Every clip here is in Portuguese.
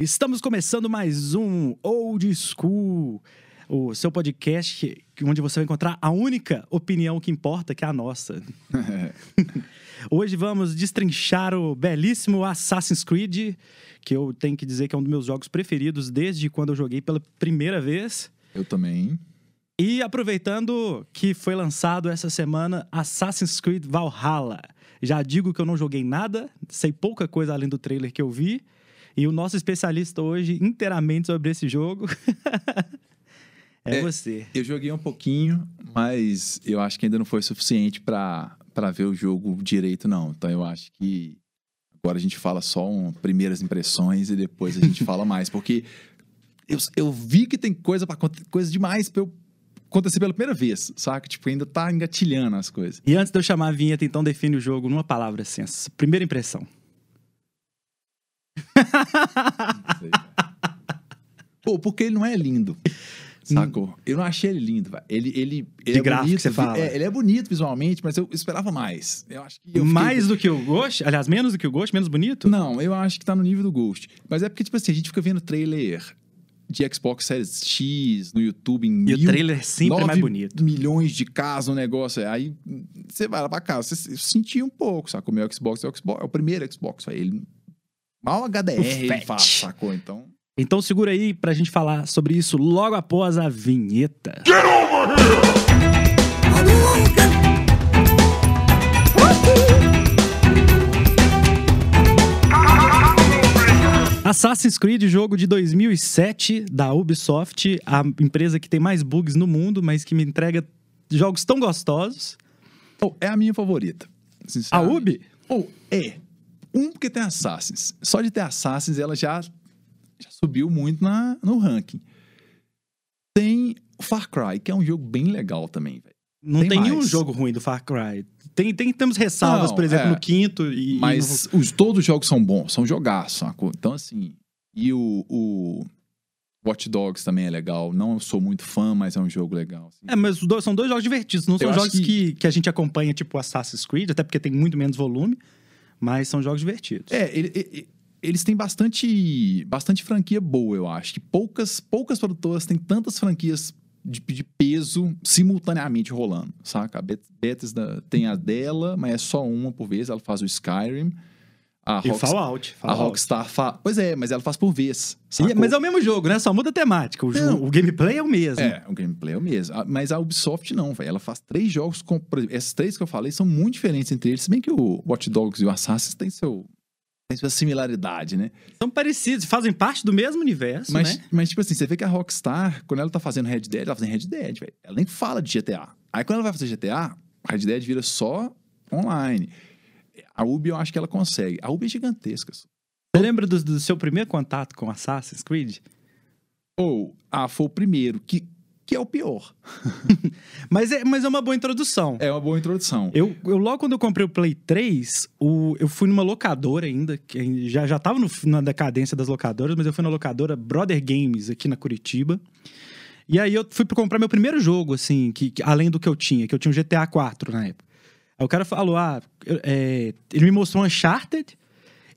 Estamos começando mais um Old School, o seu podcast onde você vai encontrar a única opinião que importa, que é a nossa. Hoje vamos destrinchar o belíssimo Assassin's Creed, que eu tenho que dizer que é um dos meus jogos preferidos desde quando eu joguei pela primeira vez. Eu também. E aproveitando que foi lançado essa semana Assassin's Creed Valhalla. Já digo que eu não joguei nada, sei pouca coisa além do trailer que eu vi. E o nosso especialista hoje, inteiramente sobre esse jogo, é, É, você. Eu joguei um pouquinho, mas eu acho que ainda não foi suficiente pra ver o jogo direito, não. Então eu acho que agora a gente fala só um, primeiras impressões e depois a gente fala mais. Porque eu, eu vi que tem coisa, pra, aconte- coisa demais pra eu acontecer pela primeira vez, saca? Tipo, ainda tá engatilhando as coisas. E antes de eu chamar a vinheta, então define o jogo numa palavra assim. Primeira impressão. Pô, porque ele não é lindo. Sacou? Eu não achei ele lindo, velho. Ele, ele, ele De é gráfico, bonito. você fala. É, ele é bonito visualmente, mas eu esperava mais. Eu acho que eu fiquei- Mais do que o Ghost? Aliás, menos do que o Ghost? Menos bonito? Não, eu acho que tá no nível do Ghost. Mas é porque, tipo assim, a gente fica vendo trailer de Xbox Series X no YouTube em E o mil, trailer sempre é mais bonito. milhões de casa, um negócio. Aí você vai lá pra casa, você sentiu um pouco, sacou? O meu Xbox é o, Xbox, é o primeiro Xbox, velho. ele mal HDR O ele sacou? Então... Então segura aí pra gente falar sobre isso logo após a vinheta. Assassin's Creed, jogo de 2007 da Ubisoft, a empresa que tem mais bugs no mundo, mas que me entrega jogos tão gostosos. Oh, é a minha favorita. A. Ubi? Ou é. Um, porque tem Assassins. Só de ter Assassins, ela já, já subiu muito na, no ranking. Tem Far Cry, que é um jogo bem legal também, velho. Não tem, Tem nenhum jogo ruim do Far Cry. Tem, tem, temos ressalvas, Não, por exemplo, é. no quinto e. e Mas os, todos os jogos são bons, são jogaços? Então, assim. E o, o Watch Dogs também é legal. Não sou muito fã, mas é um jogo legal. assim. É, mas dois- são dois jogos divertidos, não são Eu acho jogos que... que- Que, a gente acompanha, tipo Assassin's Creed, até porque tem muito menos volume, mas são jogos divertidos. É, ele- ele- eles têm bastante, bastante franquia boa, eu acho. Que poucas, poucas produtoras têm tantas franquias de, de peso simultaneamente rolando, saca? A Bet- Bethesda tem a dela, mas é só uma por vez. Ela faz o Skyrim. A, E Rockstar, Fallout. a Fallout. Rockstar faz... Pois é, mas ela faz por vez, E- sacou? mas é o mesmo jogo, né? Só muda a temática. O, jo- Não. o gameplay é o mesmo. É, o gameplay é o mesmo. Ah, Mas a Ubisoft não, velho. Ela faz três jogos com. Esses três que eu falei são muito diferentes entre eles. Se bem que o Watch Dogs e o Assassin's têm, seu, têm sua similaridade, né? São parecidos, fazem parte do mesmo universo, Mas, né? mas, tipo assim, você vê que a Rockstar, quando ela tá fazendo Red Dead, ela tá fazendo Red Dead, velho. Ela nem fala de GTA. Aí quando ela vai fazer GTA, Red Dead vira só online. A Ubi eu acho que ela consegue. A Ubi é gigantesca. Você lembra do, do seu primeiro contato com Assassin's Creed? Ou, ah, foi o primeiro, que, que é o pior. Mas é, mas é uma boa introdução. É uma boa introdução. Eu, eu logo quando eu comprei o Play 3, o, eu fui numa locadora ainda, que já, já tava no- na decadência das locadoras, mas eu fui na locadora Brother Games aqui na Curitiba. E aí eu fui pra comprar meu primeiro jogo, assim, que, que- além do que eu tinha, que eu tinha um GTA 4 na época. Aí o cara falou, ah, é, ele me mostrou Uncharted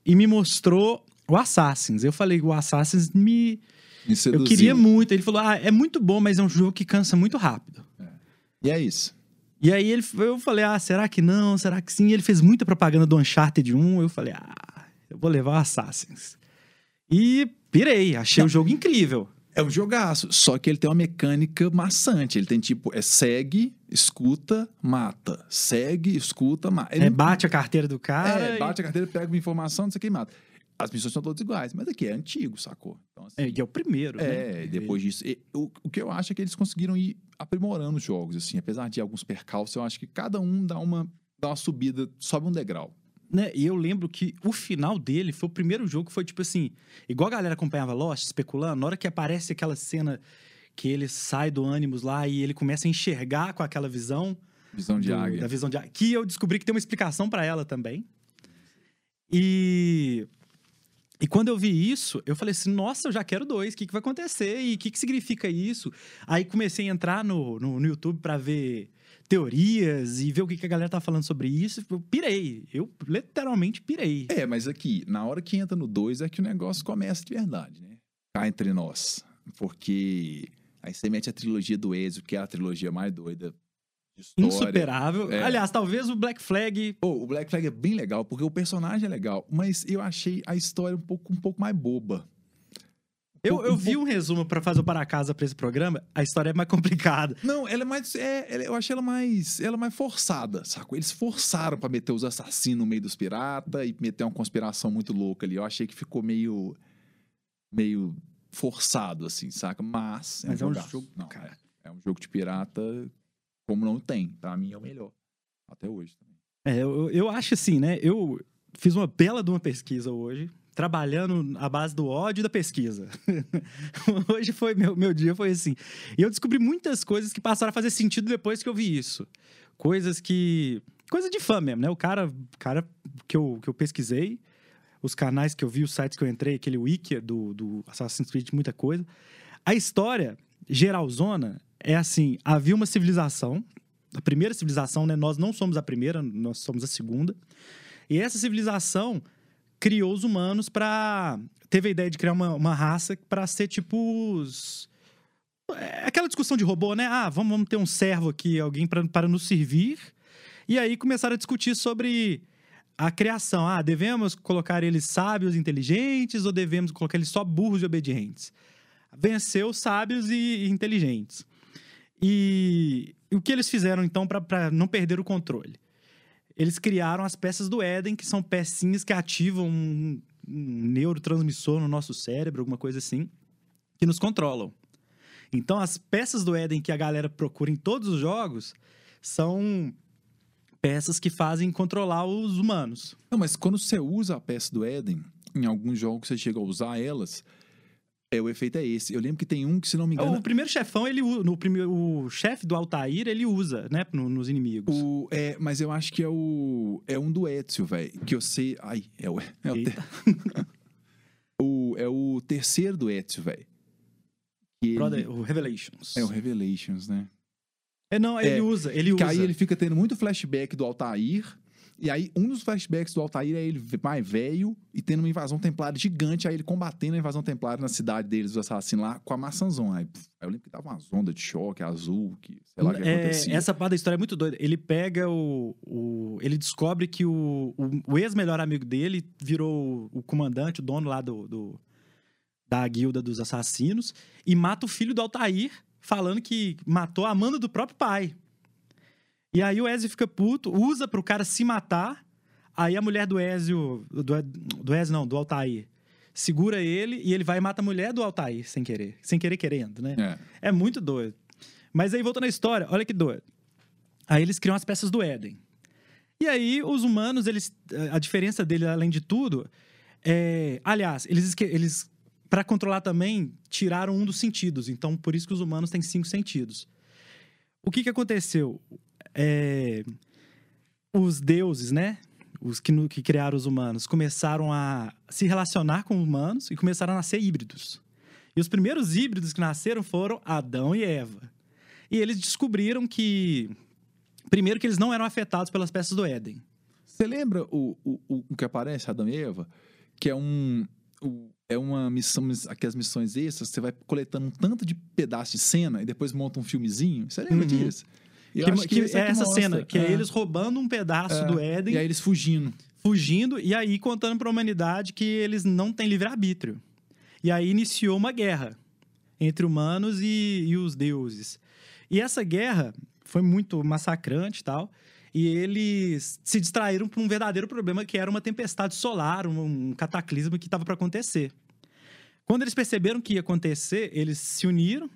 e me mostrou o Assassins. Eu falei, o Assassins me... Me Eu queria muito. Ele falou, ah, é muito bom, mas é um jogo que cansa muito rápido. E é isso. E aí ele, eu falei, ah, será que não? Será que sim? Ele fez muita propaganda do Uncharted 1. Eu falei, ah, eu vou levar o Assassins. E pirei, achei o jogo incrível. É um jogaço, só que ele tem uma mecânica maçante. Ele tem tipo, é segue, escuta, mata. Segue, escuta, mata. Ele É, bate a carteira do cara. é, e- bate a carteira, pega uma informação, não sei o que mata. As missões são todas iguais, mas aqui é antigo, sacou? Então, assim, É, e é o primeiro, é, né? depois disso. e- o, o que eu acho é que eles conseguiram ir aprimorando os jogos, assim. Apesar de alguns percalços, eu acho que cada um dá uma, dá uma subida, sobe um degrau. Né? E eu lembro que o final dele foi o primeiro jogo que foi tipo assim, igual a galera acompanhava Lost, especulando, na hora que aparece aquela cena que ele sai do ânimos lá e ele começa a enxergar com aquela visão, Visão de do- águia. Da visão de águia. Que eu descobri que tem uma explicação pra ela também. E. E quando eu vi isso, eu falei assim: nossa, eu já quero dois, o que, que vai acontecer? E o que, que significa isso? Aí comecei a entrar no, no, no YouTube pra ver teorias e ver o que, que a galera tá falando sobre isso. Eu pirei. Eu literalmente pirei. É, mas aqui, na hora que entra no 2 é que o negócio começa de verdade, né? Cá entre nós. Porque aí você mete a trilogia do Ezio, que é a trilogia mais doida história. Insuperável. É. Aliás, talvez o Black Flag. Pô, o Black Flag é bem legal, porque o personagem é legal, mas eu achei a história um pouco, um pouco mais boba. Eu, eu vi um resumo pra fazer o para casa pra esse programa. A história é mais complicada. Não, ela é mais. É, ela- eu achei ela mais. Ela é mais forçada, sacou? Eles forçaram pra meter os assassinos no meio dos piratas e meter uma conspiração muito louca ali. Eu achei que ficou meio. meio forçado, assim, saca? Mas. Mas é um jogo, Não, cara. É, é um jogo de pirata como não tem. Pra mim é o melhor. Até hoje também. É, eu, eu acho assim, né? Eu fiz uma bela de uma pesquisa hoje, trabalhando à base do ódio e da pesquisa. hoje foi meu, meu dia foi assim. E eu descobri muitas coisas que passaram a fazer sentido depois que eu vi isso. Coisas que. Coisa de fã mesmo, né? O cara, cara que, eu, que eu pesquisei, os canais que eu vi, os sites que eu entrei, aquele wiki do, do Assassin's Creed, muita coisa. A história geralzona é assim: havia uma civilização, a primeira civilização, né? Nós não somos a primeira, nós somos a segunda. E essa civilização criou os humanos para teve a ideia de criar uma, uma raça para ser tipo os é aquela discussão de robô, né? Ah, vamos, vamos ter um servo aqui, alguém para nos servir. E aí começaram a discutir sobre a criação. Ah, devemos colocar eles sábios inteligentes ou devemos colocar eles só burros e obedientes? Venceu sábios e, e inteligentes. E, e o que eles fizeram então para não perder o controle? Eles criaram as peças do Éden, que são pecinhas que ativam um, um neurotransmissor no nosso cérebro, alguma coisa assim, que nos controlam. Então, as peças do Éden que a galera procura em todos os jogos são peças que fazem controlar os humanos. Não, mas quando você usa a peça do Éden, em alguns jogos você chega a usar elas, é, o efeito é esse. Eu lembro que tem um que, se não me engano, O primeiro chefão, ele no primeiro, o chefe do Altair, ele usa, né, no- nos inimigos. O, é, mas eu acho que é o. É um do Ezio, velho. Que eu sei. Ai, é o. É o, Eita. ter- o- é o terceiro do Ezio, velho. Ele- Brother, o Revelations. É o Revelations, né? É, não, ele É, usa, ele usa. aí ele fica tendo muito flashback do Altair. E aí, um dos flashbacks do Altair é ele mais velho e tendo uma invasão templária gigante. Aí ele combatendo a invasão templária na cidade deles, os assassinos lá, com a maçãzão. Aí, aí eu lembro que tava umas ondas de choque azul, que sei lá o que É, acontecia. essa parte da história é muito doida. Ele pega o. o- ele descobre que o, o, o ex-melhor amigo dele virou o comandante, o dono lá do, do- da guilda dos assassinos, e mata o filho do Altair, falando que matou a Amanda do próprio pai. E aí o Ezio fica puto, usa pro cara se matar. Aí a mulher do Ezio. Do, do Ezio, não, do Altair. Segura ele e ele vai e mata a mulher do Altair, sem querer. Sem querer querendo, né? É. É muito doido. Mas aí, voltando à história, olha que doido. Aí eles criam as peças do Éden. E aí, os humanos, eles. A diferença dele, além de tudo, é. Aliás, eles, eles para controlar também, tiraram um dos sentidos. Então, por isso que os humanos têm cinco sentidos. O que, que aconteceu? É, os deuses, né? Os que, que criaram os humanos, começaram a se relacionar com humanos e começaram a nascer híbridos. E os primeiros híbridos que nasceram foram Adão e Eva. E eles descobriram que. Primeiro, que eles não eram afetados pelas peças do Éden. Você lembra o, o- o que aparece, Adão e Eva? Que é um. O- é uma missão, aquelas missões extras, você vai coletando um tanto de pedaço de cena e depois monta um filmezinho. Você lembra Uhum. disso? Eu Que, acho que isso é que essa mostra. cena, que é. É. eles roubando um pedaço É. do Éden, E aí eles fugindo. fugindo, e aí contando para a humanidade que eles não têm livre-arbítrio. E aí iniciou uma guerra entre humanos e, e os deuses. E essa guerra foi muito massacrante e tal. E eles se distraíram para um verdadeiro problema que era uma tempestade solar, um, um cataclisma que estava para acontecer. Quando eles perceberam que ia acontecer, eles se uniram.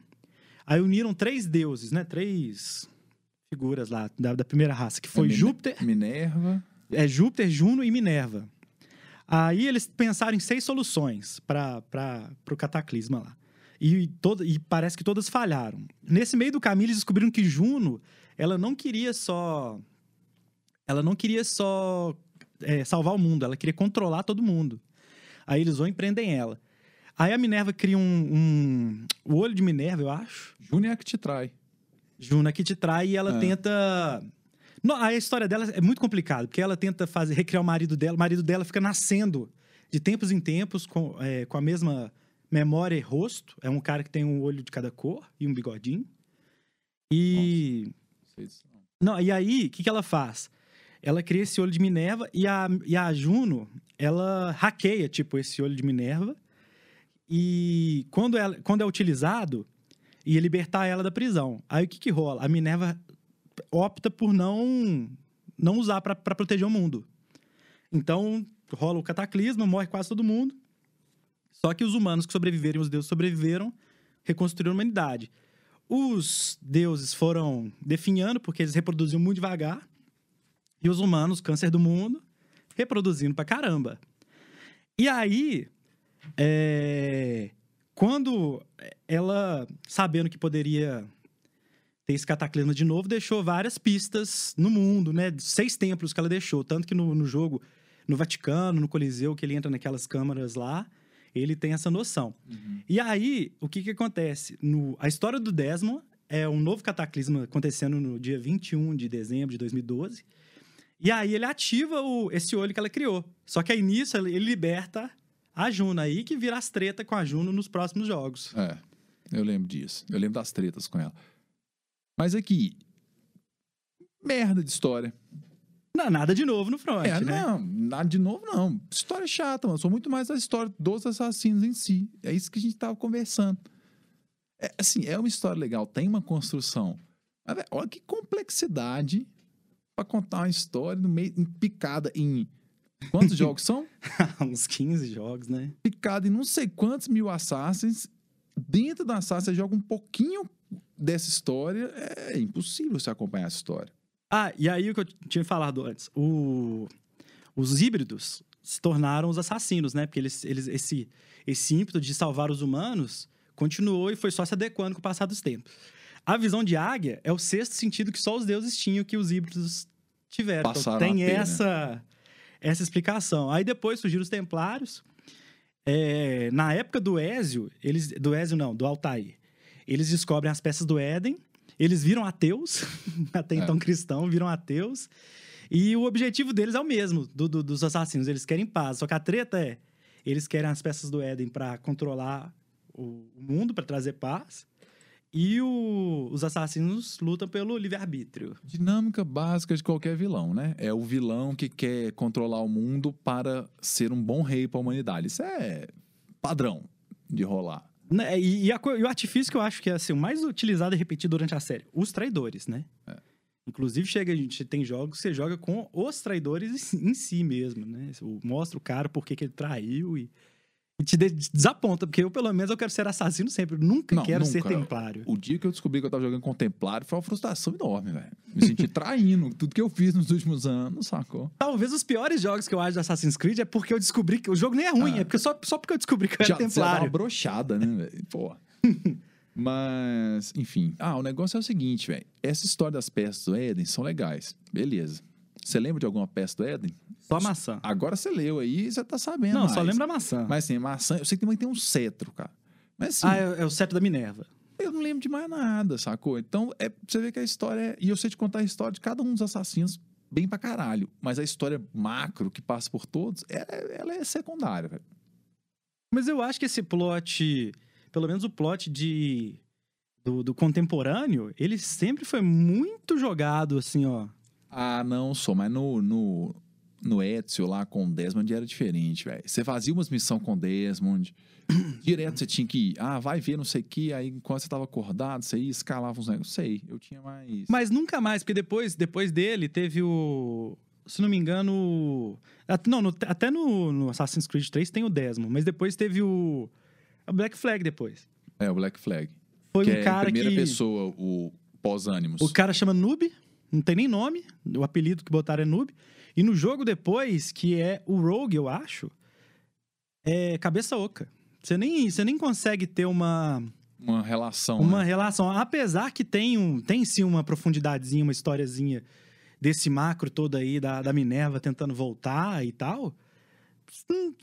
Aí uniram três deuses, né? Três figuras lá da, da primeira raça, que foi É Júpiter, Minerva. é Júpiter, Juno e Minerva. Aí eles pensaram em seis soluções para o cataclisma lá. E, todo, e parece que todas falharam. Nesse meio do caminho, eles descobriram que Juno, ela não queria só. Ela não queria só é, salvar o mundo, ela queria controlar todo mundo. Aí eles vão e prendem ela. Aí a Minerva cria um, um- O olho de Minerva, eu acho. Júnior é que te trai. Juna que te trai e ela Ah. tenta. Não, a história dela é muito complicada, porque ela tenta fazer, recriar o marido dela. O marido dela fica nascendo de tempos em tempos com, é, com a mesma memória e rosto. É um cara que tem um olho de cada cor e um bigodinho. E. Não. Não, e aí, o que, que ela faz? Ela cria esse olho de Minerva e a, e a Juno, ela hackeia, tipo, esse olho de Minerva. E quando, ela, quando é utilizado, ia libertar ela da prisão. Aí o que, que rola? A Minerva opta por não, não usar para proteger o mundo. Então, rola o cataclisma, morre quase todo mundo. Só que os humanos que sobreviveram, os deuses sobreviveram, reconstruíram a humanidade. Os deuses foram definhando, porque eles reproduziam muito devagar. E os humanos, câncer do mundo, reproduzindo pra caramba. E aí, é, quando ela, sabendo que poderia ter esse cataclisma de novo, deixou várias pistas no mundo, né? Seis templos que ela deixou. Tanto que no, no jogo, no Vaticano, no Coliseu, que ele entra naquelas câmaras lá, ele tem essa noção. E aí, o que que acontece? No, a história do Desmond é um novo cataclisma acontecendo no dia 21 de dezembro de 2012. E aí ele ativa o, esse olho que ela criou. Só que aí nisso ele liberta a Juno. Aí que vira as tretas com a Juno nos próximos jogos. É, eu lembro disso. Eu lembro das tretas com ela. Mas aqui, merda de história. Não, nada de novo no front, É, né? não, nada de novo, não. História chata, mano. Sou muito mais da história dos assassinos em si. É isso que a gente tava conversando. É, assim, é uma história legal, tem uma construção. Mas, olha que complexidade pra contar uma história no meio, em- picada em. Quantos jogos são? Uns 15 jogos, né? Picada em não sei quantos mil assassins. Dentro da Assassin, você joga um pouquinho dessa história. É impossível você acompanhar essa história. Ah, e aí o que eu tinha falado antes. O- os híbridos se tornaram os assassinos, né? Porque eles, eles, esse, esse ímpeto de salvar os humanos continuou e foi só se adequando com o passar dos tempos. A visão de águia é o sexto sentido que só os deuses tinham que os híbridos tiveram. Passaram então tem né? essa, essa explicação. Aí depois surgiram os templários. É, na época do Ézio, eles, do Ézio não, do Altair, eles descobrem as peças do Éden, eles viram ateus, até É. então cristão, viram ateus, e o objetivo deles é o mesmo, do- do- dos assassinos, eles querem paz, só que a treta é, eles querem as peças do Éden para controlar o mundo, para trazer paz, e o- os assassinos lutam pelo livre-arbítrio. Dinâmica básica de qualquer vilão, né? É o vilão que quer controlar o mundo para ser um bom rei para a humanidade. Isso é padrão de rolar. Né, E, e a e o artifício que eu acho que é assim, o mais utilizado e repetido durante a série, os traidores, né? É. Inclusive, chega, a gente tem jogos que você joga com os traidores em si mesmo, né? Mostra o cara por que que ele traiu e, e te de- desaponta, porque eu, pelo menos, eu quero ser assassino sempre. Eu nunca Não, quero ser nunca. templário. O dia que eu descobri que eu tava jogando Contemplário foi uma frustração enorme, velho. Me senti traindo tudo que eu fiz nos últimos anos, sacou? Talvez os piores jogos que eu acho do Assassin's Creed é porque eu descobri que o jogo nem é ruim, Ah. é porque só, só porque eu descobri que eu era Já, você já dá uma templário. brochada, né, velho? Pô. Mas, enfim. Ah, o negócio é o seguinte, velho. Essa história das peças do Éden são legais. Beleza. Você lembra de alguma peça do Éden? Só maçã. Agora você leu aí e você tá sabendo. Não, só mais. lembra a maçã. Mas assim, maçã, eu sei que também tem um cetro, cara. Mas assim, Ah, é, é o cetro da Minerva. eu não lembro de mais nada, sacou? Então, é, você vê que a história é. E eu sei te contar a história de cada um dos assassinos bem pra caralho. Mas a história macro que passa por todos, ela, é- ela é secundária, velho. Mas eu acho que esse plot, pelo menos o plot de do, do contemporâneo, ele sempre foi muito jogado, assim, ó. Ah, não sou, mas no, no, no Ezio lá com o Desmond era diferente, velho. Você fazia umas missões com o Desmond, direto você tinha que ir, ah, vai ver não sei o que, aí enquanto você tava acordado, você ia, escalava uns negócios, sei, eu tinha mais... Mas nunca mais, porque depois, depois dele teve o. Se não me engano. Não, no- até no, no Assassin's Creed 3 tem o Desmond, mas depois teve o. A Black Flag depois. É, o Black Flag. Foi que um é em cara primeira que. pessoa, o pós-ânimos. O cara chama Noob, não tem nem nome, o apelido que botaram é Noob. E no jogo depois, que é o Rogue, eu acho, é cabeça oca. Você nem, você nem consegue ter uma, Uma relação, uma né? relação. Apesar que tem, um, tem sim uma profundidadezinha, uma historiazinha desse macro todo aí da, da Minerva tentando voltar e tal.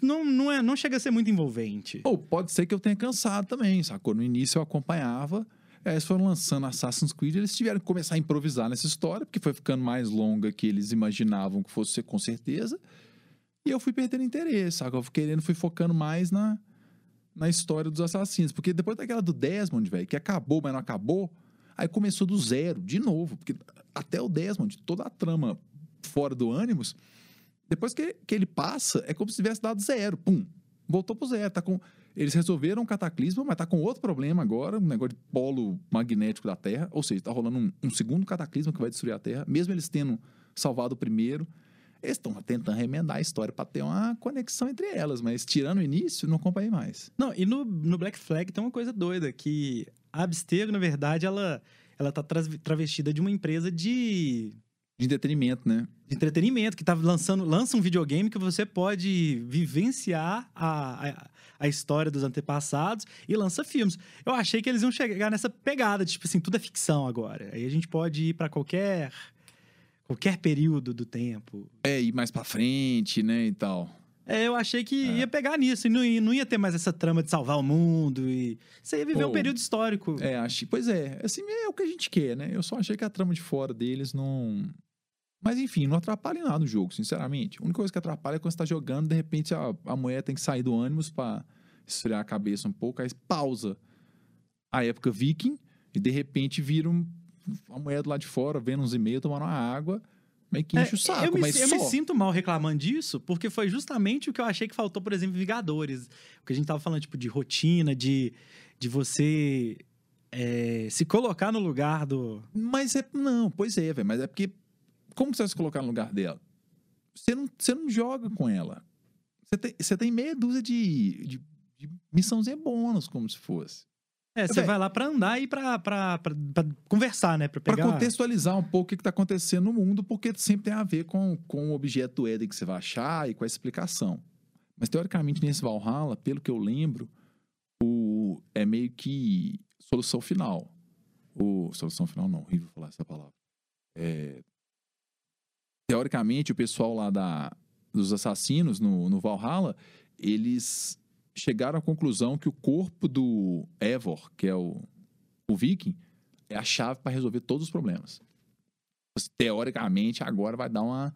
Não, não, é, não chega a ser muito envolvente. Ou pode ser que eu tenha cansado também, sacou? No início eu acompanhava. Aí eles foram lançando Assassin's Creed, eles tiveram que começar a improvisar nessa história, porque foi ficando mais longa que eles imaginavam que fosse ser com certeza. E eu fui perdendo interesse, sabe? Eu fui querendo, fui focando mais na, na história dos assassinos. Porque depois daquela do Desmond, velho, que acabou, mas não acabou, aí começou do zero, de novo. Porque até o Desmond, toda a trama fora do Animus, depois que, que ele passa, é como se tivesse dado zero. Pum, voltou pro zero. Tá com eles resolveram um cataclismo, mas tá com outro problema agora, um negócio de polo magnético da Terra. Ou seja, tá rolando um, um segundo cataclismo que vai destruir a Terra, mesmo eles tendo salvado o primeiro. Eles estão tentando remendar a história para ter uma conexão entre elas, mas tirando o início, não acompanhei mais. Não, e no, no Black Flag tem uma coisa doida, que a Abstergo, na verdade, ela, ela tá travestida de uma empresa de de entretenimento, né? De entretenimento, que tá lançando, lança um videogame que você pode vivenciar a, a, a, história dos antepassados e lança filmes. Eu achei que eles iam chegar nessa pegada, de, tipo assim, tudo é ficção agora. Aí a gente pode ir para qualquer qualquer período do tempo. É, ir mais para frente, né, e tal. É, eu achei que é. ia pegar nisso e não, não, ia ter mais essa trama de salvar o mundo e você ia viver Pô, um período histórico. É, achei, pois é, assim é o que a gente quer, né? Eu só achei que a trama de fora deles não mas enfim, não atrapalha em nada no jogo, sinceramente. A única coisa que atrapalha é quando você tá jogando, de repente a, a mulher tem que sair do ânimos para esfriar a cabeça um pouco, aí pausa a época viking e de repente vira um, a mulher do lado de fora vendo uns e-mails, tomando uma água, meio que enche é, o saco. Eu, me, mas eu só... me sinto mal reclamando disso, porque foi justamente o que eu achei que faltou, por exemplo, em Vingadores. O que a gente tava falando, tipo, de rotina, de, de você é, se colocar no lugar do. Mas é. Não, pois é, velho. Mas é porque como você vai se colocar no lugar dela? Você não, você não joga com ela. Você tem, você tem meia dúzia de, de, de missãozinha bônus, como se fosse. É, você vai lá para andar e para conversar, né? Para pegar... contextualizar um pouco o que está acontecendo no mundo, porque sempre tem a ver com, com o objeto do Eden que você vai achar e com a explicação. Mas, teoricamente, nesse Valhalla, pelo que eu lembro, o, é meio que solução final. O, solução final não, horrível falar essa palavra. É, teoricamente, o pessoal lá da, dos assassinos no, no Valhalla, eles chegaram à conclusão que o corpo do Evor, que é o, o viking, é a chave para resolver todos os problemas. Teoricamente, agora vai dar uma,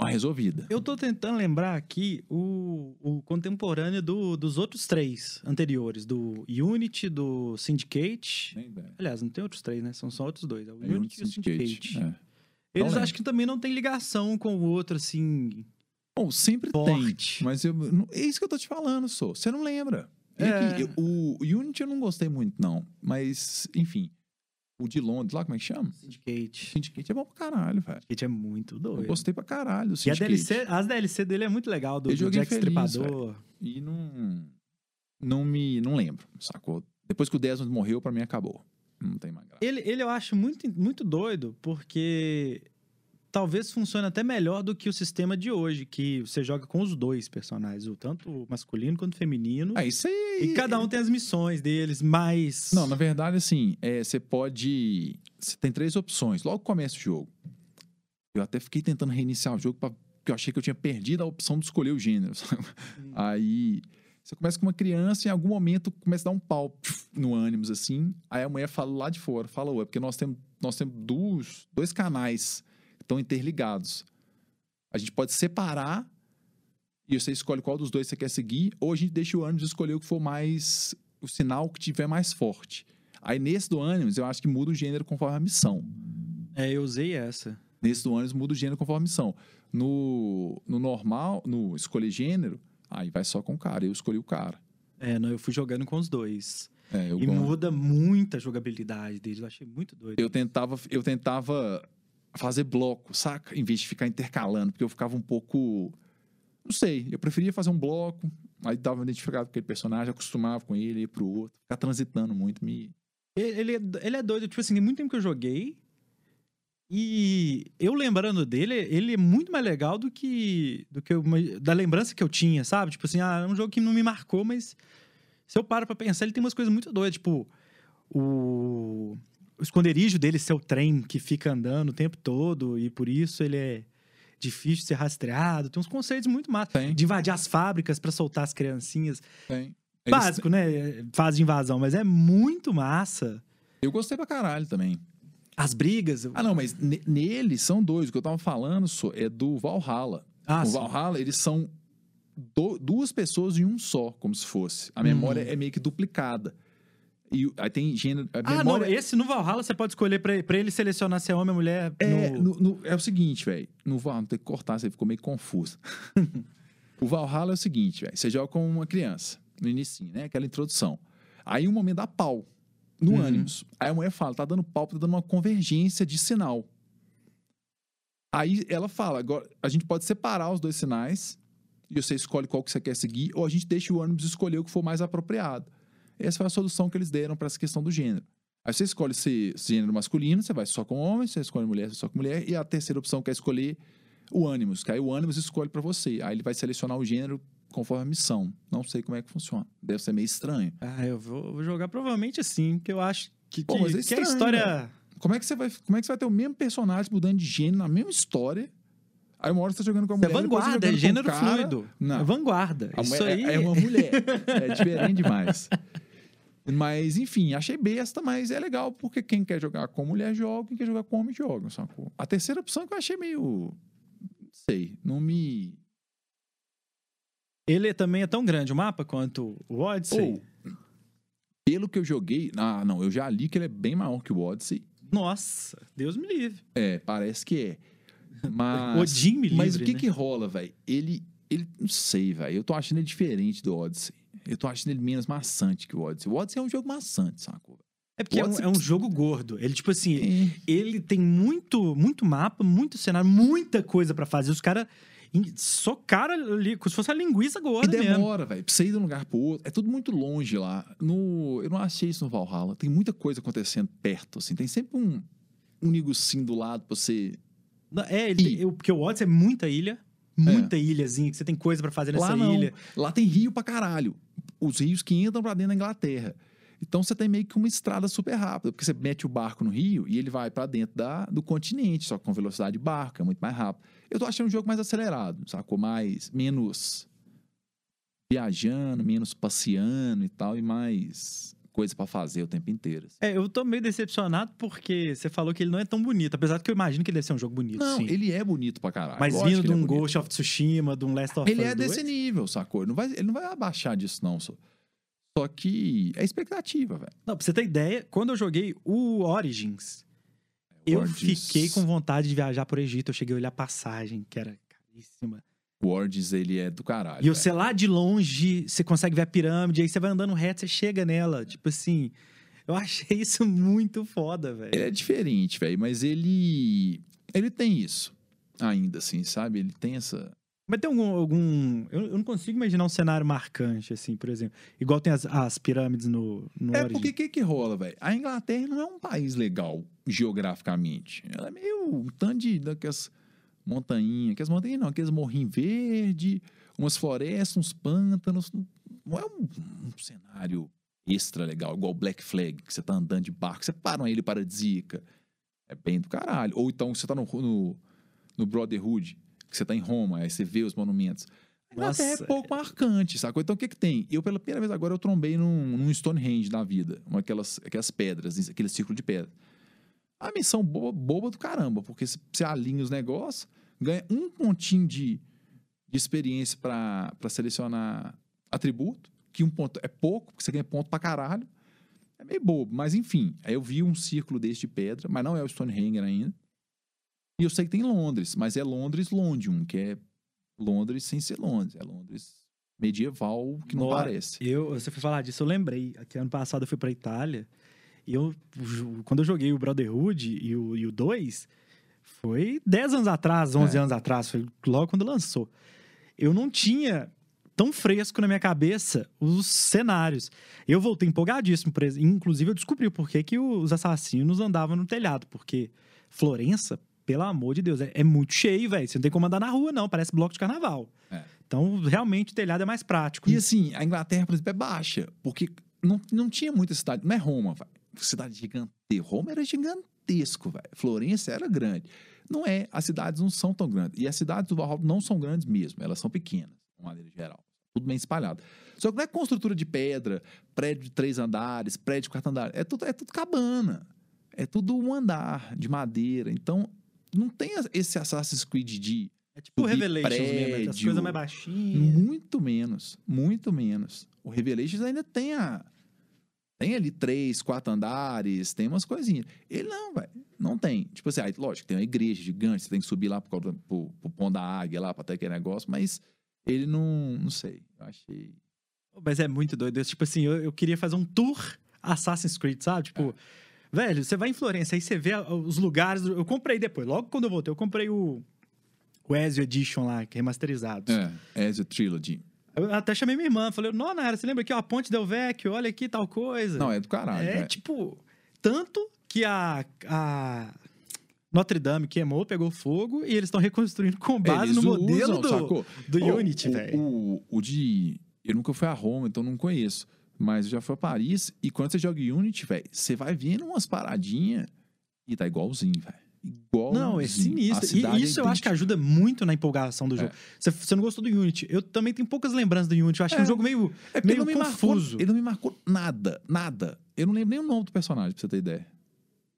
uma resolvida. Eu tô tentando lembrar aqui o, o contemporâneo do, dos outros três anteriores, do Unity, do Syndicate. Aliás, não tem outros três, né? São só outros dois. É o é Unity, e o Syndicate. É. Eles acham que também não tem ligação com o outro, assim. Bom, sempre forte. tem. Mas eu, é isso que eu tô te falando, sou. Você não lembra. É. o, o Unity eu não gostei muito, não. Mas, enfim. O de Londres, lá, como é que chama? Syndicate. Syndicate é bom pra caralho, velho. Syndicate é muito doido. Eu gostei pra caralho. E a DLC, as DLC dele é muito legal, do, do Jack feliz, Stripador. Véio. E não. Não me. Não lembro, sacou? Depois que o Desmond morreu, pra mim acabou. Não tem mais graça. Ele, ele eu acho muito, muito doido, porque talvez funcione até melhor do que o sistema de hoje, que você joga com os dois personagens, o tanto masculino quanto feminino. Ah, isso aí. E cada um tem as missões deles, mas. Não, na verdade, assim, é, você pode. Você tem três opções. Logo começa o jogo. Eu até fiquei tentando reiniciar o jogo porque eu achei que eu tinha perdido a opção de escolher o gênero. Hum. Aí você começa com uma criança e em algum momento começa a dar um pau no ânimos, assim. Aí a mulher fala lá de fora, fala, ué, porque nós temos, nós temos dois, dois canais estão interligados. A gente pode separar e você escolhe qual dos dois você quer seguir, ou a gente deixa o ânimos escolher o que for mais. o sinal que tiver mais forte. Aí nesse do ânimos, eu acho que muda o gênero conforme a missão. É, eu usei essa. Nesse do ânimos muda o gênero conforme a missão. No, no normal, no escolher gênero, Aí vai só com o cara. Eu escolhi o cara. É, não, eu fui jogando com os dois. É, e muda muito a jogabilidade deles. Eu achei muito doido. Eu tentava, eu tentava fazer bloco, saca? Em vez de ficar intercalando, porque eu ficava um pouco. Não sei, eu preferia fazer um bloco, aí dava identificado com aquele personagem, acostumava com ele, ir pro outro. Ficar transitando muito me. Ele, ele é doido, tipo assim, tem muito tempo que eu joguei. E eu lembrando dele, ele é muito mais legal do que, do que da lembrança que eu tinha, sabe? Tipo assim, ah, é um jogo que não me marcou, mas se eu paro pra pensar, ele tem umas coisas muito doidas. Tipo, o, o esconderijo dele ser o trem que fica andando o tempo todo e por isso ele é difícil de ser rastreado. Tem uns conceitos muito massa. Tem. De invadir as fábricas para soltar as criancinhas. Tem. Básico, né? Fase de invasão, mas é muito massa. Eu gostei pra caralho também. As brigas. eu- Ah, não, mas ne- nele são dois. O que eu tava falando só é do Valhalla. Ah, o sim. Valhalla, eles são do- duas pessoas em um só, como se fosse. A memória é meio que duplicada. E aí tem gênero. Ah, memória não. Esse no Valhalla você pode escolher pra, pra ele selecionar se é homem ou mulher. É, no- no- no- é o seguinte, velho. No Valhalla, tem que cortar, você ficou meio confuso. o Valhalla é o seguinte, velho. Você joga com uma criança, no início, né? Aquela introdução. Aí um momento dá pau no Uhum. ânimos. Aí a mulher fala, tá dando pau, tá dando uma convergência de sinal. Aí ela fala, agora a gente pode separar os dois sinais e você escolhe qual que você quer seguir, ou a gente deixa o ânimos escolher o que for mais apropriado. Essa foi a solução que eles deram para essa questão do gênero. Aí você escolhe se, se gênero masculino, você vai só com homem, você escolhe mulher, você só com mulher, e a terceira opção que é escolher o ânimos, que aí o ânimos escolhe para você. Aí ele vai selecionar o gênero conforme a missão. Não sei como é que funciona. Deve ser meio estranho. Ah, eu vou, jogar provavelmente assim, porque eu acho que, Pô, que, é que a estranho, história. Como é que você vai, como é que você vai ter o mesmo personagem mudando de gênero na mesma história? Aí uma hora você tá jogando com a É mulher, depois você vanguarda, é gênero cara. fluido. Não. É vanguarda. A Isso mulher- aí. é, é uma mulher. É diferente demais. Mas, enfim, achei besta, mas é legal, porque quem quer jogar com mulher joga, quem quer jogar com homem joga. Sacou? A terceira opção que eu achei meio. Não sei, não me. Ele também é tão grande o mapa quanto o Odyssey. Ou, pelo que eu joguei. Ah, não, eu já li que ele é bem maior que o Odyssey. Nossa, Deus me livre. É, parece que é. Mas. Odin me livre, Mas o que né? que rola, velho? Ele. Ele. Não sei, velho. Eu tô achando ele diferente do Odyssey. Eu tô achando ele menos maçante que o Odyssey. O Odyssey é um jogo maçante, sacou? É porque é um, é um jogo gordo. Ele, tipo assim, É. ele tem muito, muito mapa, muito cenário, muita coisa pra fazer. Os caras socaram ali, como se fosse a linguiça E gorda mesmo. demora, velho. Pra você ir de um lugar pro outro. É tudo muito longe lá. No, eu não achei isso no Valhalla. Tem muita coisa acontecendo perto, assim. Tem sempre um, um negocinho do lado pra você. Não, É, ele E- tem- eu- porque o Odyssey é muita ilha. Muita ilhazinha, que você tem coisa pra fazer nessa lá não. ilha. Lá tem rio pra caralho. Os rios que entram pra dentro da Inglaterra. Então você tem meio que uma estrada super rápida, porque você mete o barco no rio e ele vai pra dentro da, do continente, só que com velocidade de barco, é muito mais rápido. Eu tô achando o jogo mais acelerado, sacou? Mais, menos viajando, menos passeando e tal, e mais coisa pra fazer o tempo inteiro. assim. É, eu tô meio decepcionado porque você falou que ele não é tão bonito. Apesar de que eu imagino que ele deve ser um jogo bonito, Não, sim. ele é bonito pra caralho. Mas vindo que de ele é um bonito. Ghost of Tsushima, de um Last of Ele Us é 2, desse nível, sacou? Ele não vai, ele não vai abaixar disso, não. Só, só que é expectativa, velho. Não, pra você ter ideia, quando eu joguei o Origins, eu Origins. fiquei com vontade de viajar por Egito. Eu cheguei a olhar a passagem, que era caríssima. O Words, ele é do caralho. E você lá de longe, você consegue ver a pirâmide, aí você vai andando reto, você chega nela. Tipo assim, eu achei isso muito foda, velho. Ele é diferente, velho, mas ele. Ele tem isso. Ainda assim, sabe? Ele tem essa. Mas tem algum. algum eu, eu não consigo imaginar um cenário marcante, assim, por exemplo. Igual tem as, as pirâmides no, no É Origins. porque o que, que rola, velho? A Inglaterra não é um país legal geograficamente. Ela é meio um tanto de daquelas montanhas. Aquelas montanhas não, aqueles morrinhos verdes, umas florestas, uns pântanos. Não é um, um cenário extra legal, igual Black Flag, que você tá andando de barco, você para uma ilha paradisíaca. É bem do caralho. Ou então você tá no, no, no Brotherhood, que você tá em Roma, aí você vê os monumentos. Nossa. é pouco marcante, sacou? Então o que que tem? Eu, pela primeira vez agora, eu trombei num, num Stonehenge da vida. Uma aquelas, aquelas pedras, aquele círculo de pedra. A missão boba, boba do caramba, porque se você alinha os negócios, ganha um pontinho de, de experiência pra selecionar atributo, que um ponto é pouco, porque você ganha ponto pra caralho. É meio bobo, mas enfim. Aí eu vi um círculo desse de pedra, mas não é o Stonehenge ainda. E eu sei que tem Londres, mas é Londres Londium, que é Londres sem ser Londres. É Londres medieval, que não Nossa, parece. Eu, você foi falar disso, eu lembrei. Que ano passado eu fui pra Itália. E eu, quando eu joguei o Brotherhood e o, e o 2, foi 10 anos atrás, 11 É. anos atrás, foi logo quando lançou. Eu não tinha tão fresco na minha cabeça os cenários. Eu voltei empolgadíssimo, inclusive eu descobri por que, que os assassinos andavam no telhado, porque Florença, pelo amor de Deus, é, é muito cheio, velho. Você não tem como andar na rua, não, parece bloco de carnaval. É. Então, realmente, o telhado é mais prático. E assim, a Inglaterra, por exemplo, é baixa, porque não, não tinha muita cidade. Não é Roma, velho. Cidade gigante. Roma era gigantesco, velho. Florença era grande. Não é, as cidades não são tão grandes. E as cidades do Valhalla não são grandes mesmo, elas são pequenas, de maneira geral. tudo bem espalhado. Só que não é construtora de pedra, prédio de três andares, prédio de quatro andares. É tudo, é tudo cabana. É tudo um andar de madeira. Então, não tem esse Assassin's Creed de. É tipo o Revelations mesmo, né? as prédio. coisas mais baixinhas. Muito menos. Muito menos. O Revelations ainda tem a. Tem ali três, quatro andares, tem umas coisinhas. Ele não, velho. Não tem. Tipo assim, aí, lógico, tem uma igreja gigante, você tem que subir lá pro, pro, pro pão da águia lá pra ter aquele negócio, mas ele não. Não sei. Eu achei. Mas é muito doido. Tipo assim, eu, eu queria fazer um tour Assassin's Creed, sabe? Tipo, velho, você vai em Florença, aí você vê os lugares. Eu comprei depois, logo quando eu voltei, eu comprei o, o Ezio Edition lá, que é remasterizado. É, Ezio Trilogy. Eu até chamei minha irmã, falei, não, Nara, você lembra aqui, ó, a Ponte Del Vecchio, olha aqui tal coisa. Não, é do caralho. é tipo, tanto que a, a Notre Dame queimou, pegou fogo, e eles estão reconstruindo com base Eles no modelo usam, do, sacou? do Unity, o- velho. O, o de. Eu nunca fui a Roma, então não conheço. Mas eu já fui a Paris e quando você joga Unity, velho, você vai vendo umas paradinhas e tá igualzinho, velho. Igualzinho. Não, é sinistro. E é isso eu acho que ajuda muito na empolgação do É. jogo. Você, você não gostou do Unity? Eu também tenho poucas lembranças do Unity. Eu acho que é um É. jogo meio, É meio ele não me confuso. Marcou, ele não me marcou nada, nada. Eu não lembro nem o nome do personagem, pra você ter ideia.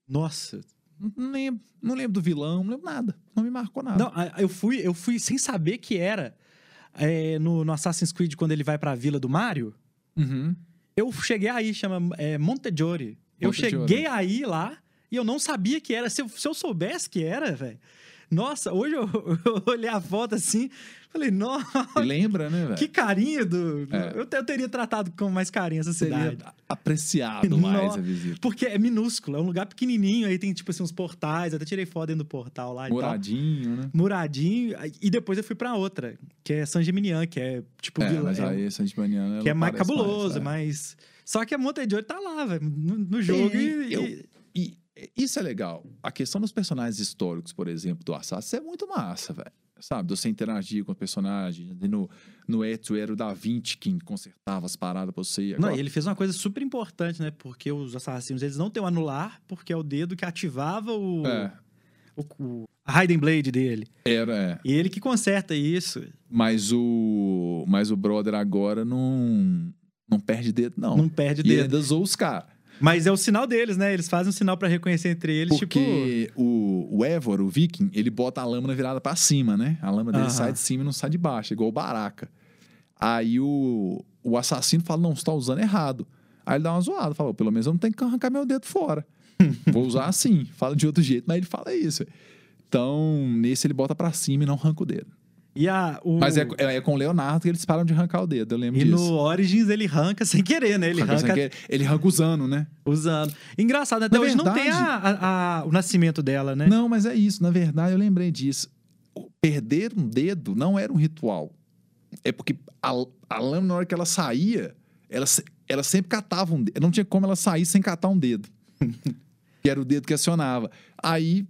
Nossa. Não, lembro. Não lembro do vilão, não lembro nada. Não me marcou nada. Não, eu fui, eu fui sem saber que era é, no, no Assassin's Creed, quando ele vai pra vila do Mario. Uhum. Eu cheguei aí, chama é, Montegiore. Eu Montegiore. cheguei aí lá e eu não sabia que era. Se eu, se eu soubesse que era, velho. Nossa, hoje eu, eu olhei a foto assim, falei, nossa, lembra, né, velho? que carinho do. É. Eu, eu teria tratado com mais carinho essa cidade. Seria apreciado mais Nossa. a visita. Porque é minúsculo, é um lugar pequenininho, aí tem tipo assim uns portais, eu até tirei foto dentro do portal lá tal. Moradinho, né? Muradinho, e depois eu fui pra outra, que é San Geminian, que é tipo É, vila- mas é- aí Santibaniana que é mais cabuloso, é. mas só que a Montegiore tá lá, velho, no, no jogo e, E eu- e- E isso é legal. A questão dos personagens históricos, por exemplo, do Assassin, é muito massa, velho. Sabe? Você interagir com os personagens. E no, no Ezio era o Da Vinci quem consertava as paradas pra você. Não, Agora, e ele fez uma coisa super importante, né? Porque os assassinos, eles não têm o anular, porque é o dedo que ativava o, É, o, o- a Hidden Blade dele. era, é. E ele que conserta isso. Mas o, mas o brother agora não, não perde dedo, não. Não perde e dedo. ainda zoou os caras. Mas é o sinal deles, né? Eles fazem um sinal pra reconhecer entre eles, tipo. Porque o, o Evor, o viking, ele bota a lâmina virada pra cima, né? A lâmina dele Aham. sai de cima e não sai de baixo, igual o Baraka. Aí o, o assassino fala, não, você tá usando errado. Aí ele dá uma zoada, fala, pelo menos eu não tenho que arrancar meu dedo fora. Vou usar assim. Fala de outro jeito, mas ele fala isso. Então, nesse ele bota pra cima e não arranca o dedo. E a, o... Mas é, é, é com o Leonardo que eles param de arrancar o dedo, eu lembro E disso. no Origins ele arranca sem querer, né? Ele Arranca arranca. Ele arranca usando, né? usando. Engraçado, até Na hoje não tem verdade- a- a- o nascimento dela, né? Não, mas é isso. Na verdade, eu lembrei disso. Perder um dedo não era um ritual. É porque a, a lâmina, na hora que ela saía, ela, ela sempre catava um dedo. Não tinha como ela sair sem catar um dedo. que era o dedo que acionava. Aí,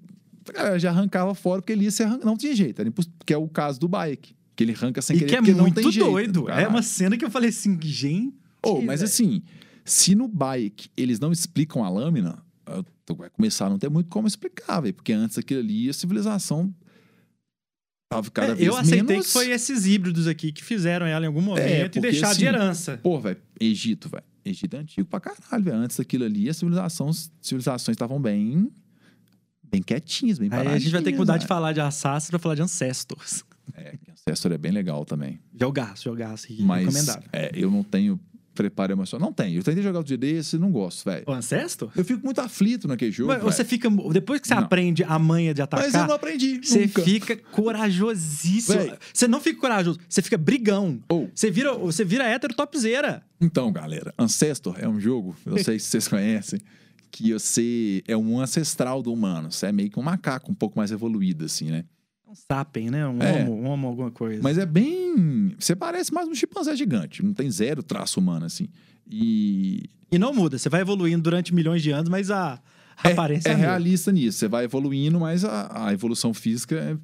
a galera já arrancava fora, porque ele ia se arrancar. Não tinha jeito. Era imposs... Que é o caso do bike. Que ele arranca sem e querer, que é porque não muito tem jeito. doido. É caralho. uma cena que eu falei assim, gente. Oh, mas velho. assim, se no bike eles não explicam a lâmina, vai começar a não ter muito como explicar, velho. Porque antes daquilo ali, a civilização tava cada É, vez eu aceitei menos... que foi esses híbridos aqui que fizeram ela em algum momento e porque, deixaram de assim, herança. Pô, velho, Egito, velho. Egito é antigo pra caralho, velho. Antes daquilo ali, as civilizações estavam bem... Bem quietinhas, bem Aí a gente vai ter que mudar de falar. de Assassin pra falar de Ancestors. É, que Ancestor é bem legal também. Jogaço, jogaço. Mas Recomendável. é, eu não tenho preparo emocional. Não tenho. Eu tentei jogar outro dia desse e não gosto, velho. O Ancestor? Eu fico muito aflito naquele jogo, Mas você fica. Depois que você Não. aprende a manha de atacar. Mas eu não aprendi. Você nunca. fica corajosíssimo. Véi. Você não fica corajoso, você fica brigão. Ou, Você vira, você vira hétero topzera. então, galera, Ancestor é um jogo, eu não sei se vocês conhecem, que você é um ancestral do humano. Você é meio que um macaco um pouco mais evoluído, assim, né? Um sapien, né? Um É. homo, um homo alguma coisa. Mas é bem. Você parece mais um chimpanzé gigante. Não tem zero traço humano, assim. E. E não muda, você vai evoluindo durante milhões de anos, mas a, a É, aparência é muda. realista nisso. Você vai evoluindo, mas a, a evolução física, é,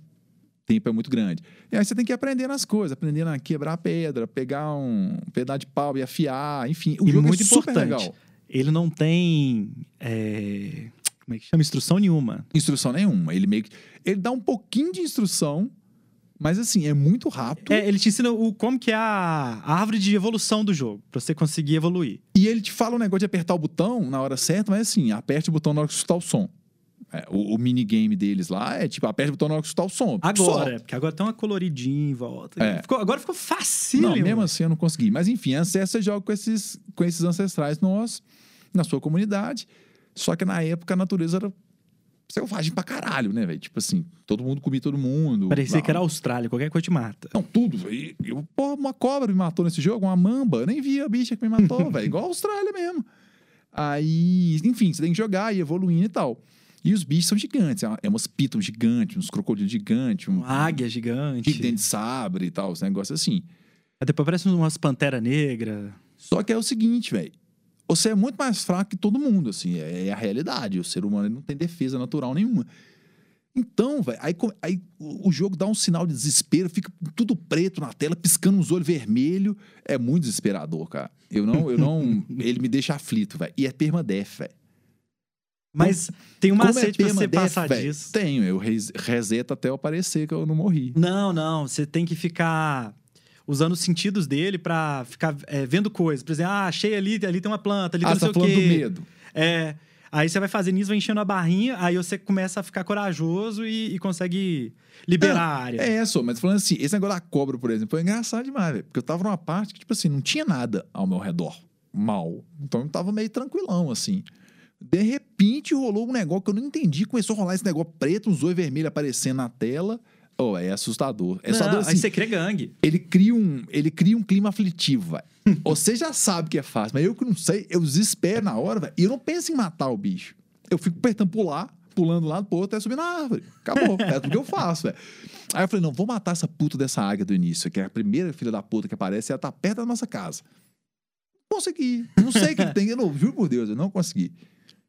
tempo é muito grande. E aí você tem que ir aprendendo as coisas, aprendendo a quebrar pedra, pegar um pedaço de pau e afiar, enfim. O E jogo muito é super importante. legal. Ele não tem. é, Como é que chama? Instrução nenhuma. Instrução nenhuma. Ele meio que. Ele dá um pouquinho de instrução, Mas assim, é muito rápido. É, ele te ensina o, como que é a, a árvore de evolução do jogo, pra você conseguir evoluir. E ele te fala o negócio de apertar o botão na hora certa, mas assim, aperte o botão na hora que escutar o som. É, o, o minigame deles lá é tipo, aperte o botão na hora que escutar o som. Agora, Só. porque agora tem uma coloridinha em volta. É. Ficou- agora ficou facílimo. Não, mesmo assim eu não consegui. Mas enfim, ancestros você joga com esses, com esses ancestrais nossos, na sua comunidade. Só que na época a natureza era selvagem pra caralho, né, velho? Tipo assim, todo mundo comia todo mundo. Parecia Não. que era Austrália, qualquer coisa te mata. Não, tudo. Eu, porra, uma cobra me matou nesse jogo, uma mamba. Eu nem vi a bicha que me matou, velho. Igual a Austrália mesmo. Aí, enfim, você tem que jogar e evoluindo e tal. E os bichos são gigantes. É uma- é umas pitons gigantes, uns crocodilos gigantes, um Uma águia gigante. dente de sabre e tal, os negócios assim. Aí Depois parece umas pantera negra. Só que é o seguinte, velho. Você é muito mais fraco que todo mundo, assim. É, é a realidade. O ser humano não tem defesa natural nenhuma. Então, velho, aí, aí o o jogo dá um sinal de desespero, fica tudo preto na tela, piscando os olhos vermelhos. É muito desesperador, cara. Eu não, eu não. ele me deixa aflito, velho. E é permadeath, velho. Mas tem um Como é macete pra você passar velho? disso. Tenho, eu res- reseto até eu aparecer que eu não morri. Não, não. Você tem que ficar usando os sentidos dele pra ficar é, vendo coisas. Por exemplo, ah, achei ali, ali tem uma planta, ali ah, tem você não tá sei o quê. do medo. É. Aí você vai fazendo isso, vai enchendo a barrinha, aí você começa a ficar corajoso e, e consegue liberar Não, a área. É, só, mas falando assim, esse negócio da cobra, por exemplo, foi engraçado demais, velho. Porque eu tava numa parte que, tipo assim, não tinha nada ao meu redor mal. Então eu tava meio tranquilão, assim. De repente rolou um negócio que eu não entendi. Começou a rolar esse negócio preto, uns olhos vermelhos aparecendo na tela. Oh, é assustador. É Não, assustador aí assim. você cria gangue. Ele cria um, ele cria um clima aflitivo, velho. Você já sabe que é fácil, mas eu que não sei, eu desespero na hora, velho. E eu não penso em matar o bicho. Eu fico apertando pular, pulando pro outro, até subir na árvore. Acabou. é tudo que eu faço, velho. Aí eu falei, não, vou matar essa puta dessa águia do início, que é a primeira filha da puta que aparece, ela tá perto da nossa casa. Consegui. Não sei o que tem, eu não, juro por Deus, eu não consegui.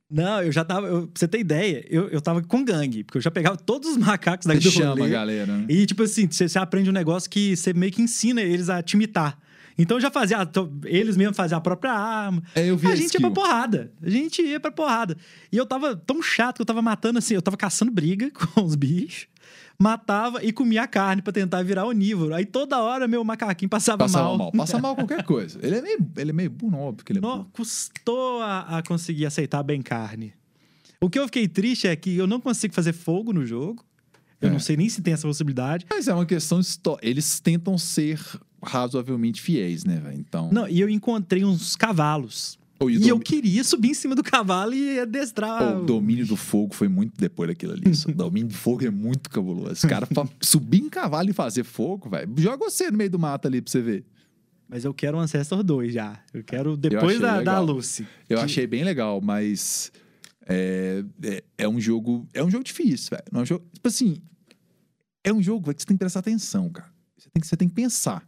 Não, eu já tava. eu- pra você ter ideia, eu, eu tava com gangue, porque eu já pegava todos os macacos daqui do chama a rolê. galera, né? E, tipo assim, você, você aprende um negócio que você meio que ensina eles a te imitar. Então eu já fazia, to- eles mesmos faziam a própria arma. É, eu vi a gente ia pra skill. porrada. A gente ia pra porrada. E eu tava tão chato que eu tava matando assim, eu tava caçando briga com os bichos, matava e comia a carne pra tentar virar onívoro. Aí toda hora meu macaquinho passava, Passava mal. mal. Passa mal qualquer coisa. Ele é meio, ele é meio burro, não, óbvio que ele é Nó, burro. custou a, a conseguir aceitar bem carne. O que eu fiquei triste é que eu não consigo fazer fogo no jogo. Eu É. não sei nem se tem essa possibilidade. Mas é uma questão histórica. Eles tentam ser razoavelmente fiéis, né, velho? Então. Não, e eu encontrei uns cavalos. Ou, e E eu domi- queria subir em cima do cavalo e adestrar. Pô, o domínio do fogo foi muito depois daquilo ali. O domínio do fogo é muito cabuloso. Esse cara pra subir em cavalo e fazer fogo, velho. Joga você no meio do mato ali pra você ver. Mas eu quero o Ancestor 2 já. Eu quero depois achei da, da. Lucy. Eu Que- achei bem legal, mas é, é, é um jogo. É um jogo difícil, velho. Não é um jogo. Tipo assim, é um jogo velho, que você tem que prestar atenção, cara. Você tem que, você tem que pensar.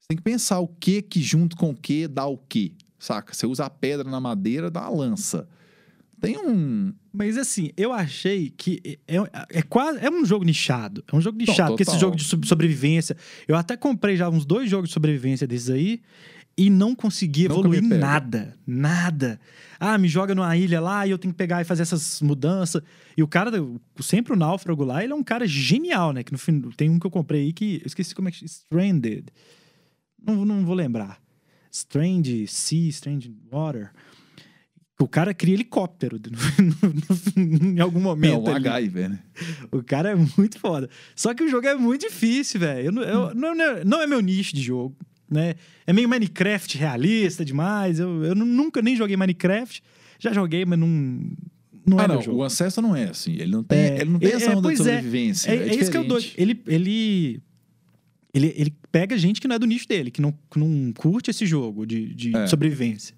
Você tem que pensar o que que junto com o que dá o que. Saca? Você usa a pedra na madeira, dá uma lança. Tem um. Mas assim, eu achei que é, é quase. É um jogo nichado. É um jogo nichado. porque esse jogo de sobrevivência. Eu até comprei já uns dois jogos de sobrevivência desses aí. E não consegui Nunca evoluir nada. Nada. Ah, me joga numa ilha lá e eu tenho que pegar e fazer essas mudanças. E o cara, sempre o náufrago lá, ele é um cara genial, né? Que no fim, tem um que eu comprei aí que. Eu esqueci como é que. Stranded. Não, não vou lembrar. Strange Sea, Strange Water. O cara cria helicóptero em algum É momento. um ali. MacGyver, né? O cara é muito foda. Só que o jogo é muito difícil, velho. Eu não- eu- Não, não, não é meu nicho de jogo, né? É meio Minecraft realista demais. Eu, eu nu- nunca nem joguei Minecraft. Já joguei, mas não, não é ah, não. jogo. O Ancestor não é assim. Ele não tem, É, ele não tem é, essa é, onda de é. sobrevivência. É, É, é isso que eu dou. Ele, ele, ele, ele pega gente que não é do nicho dele, que não, que não curte esse jogo de, de É. sobrevivência.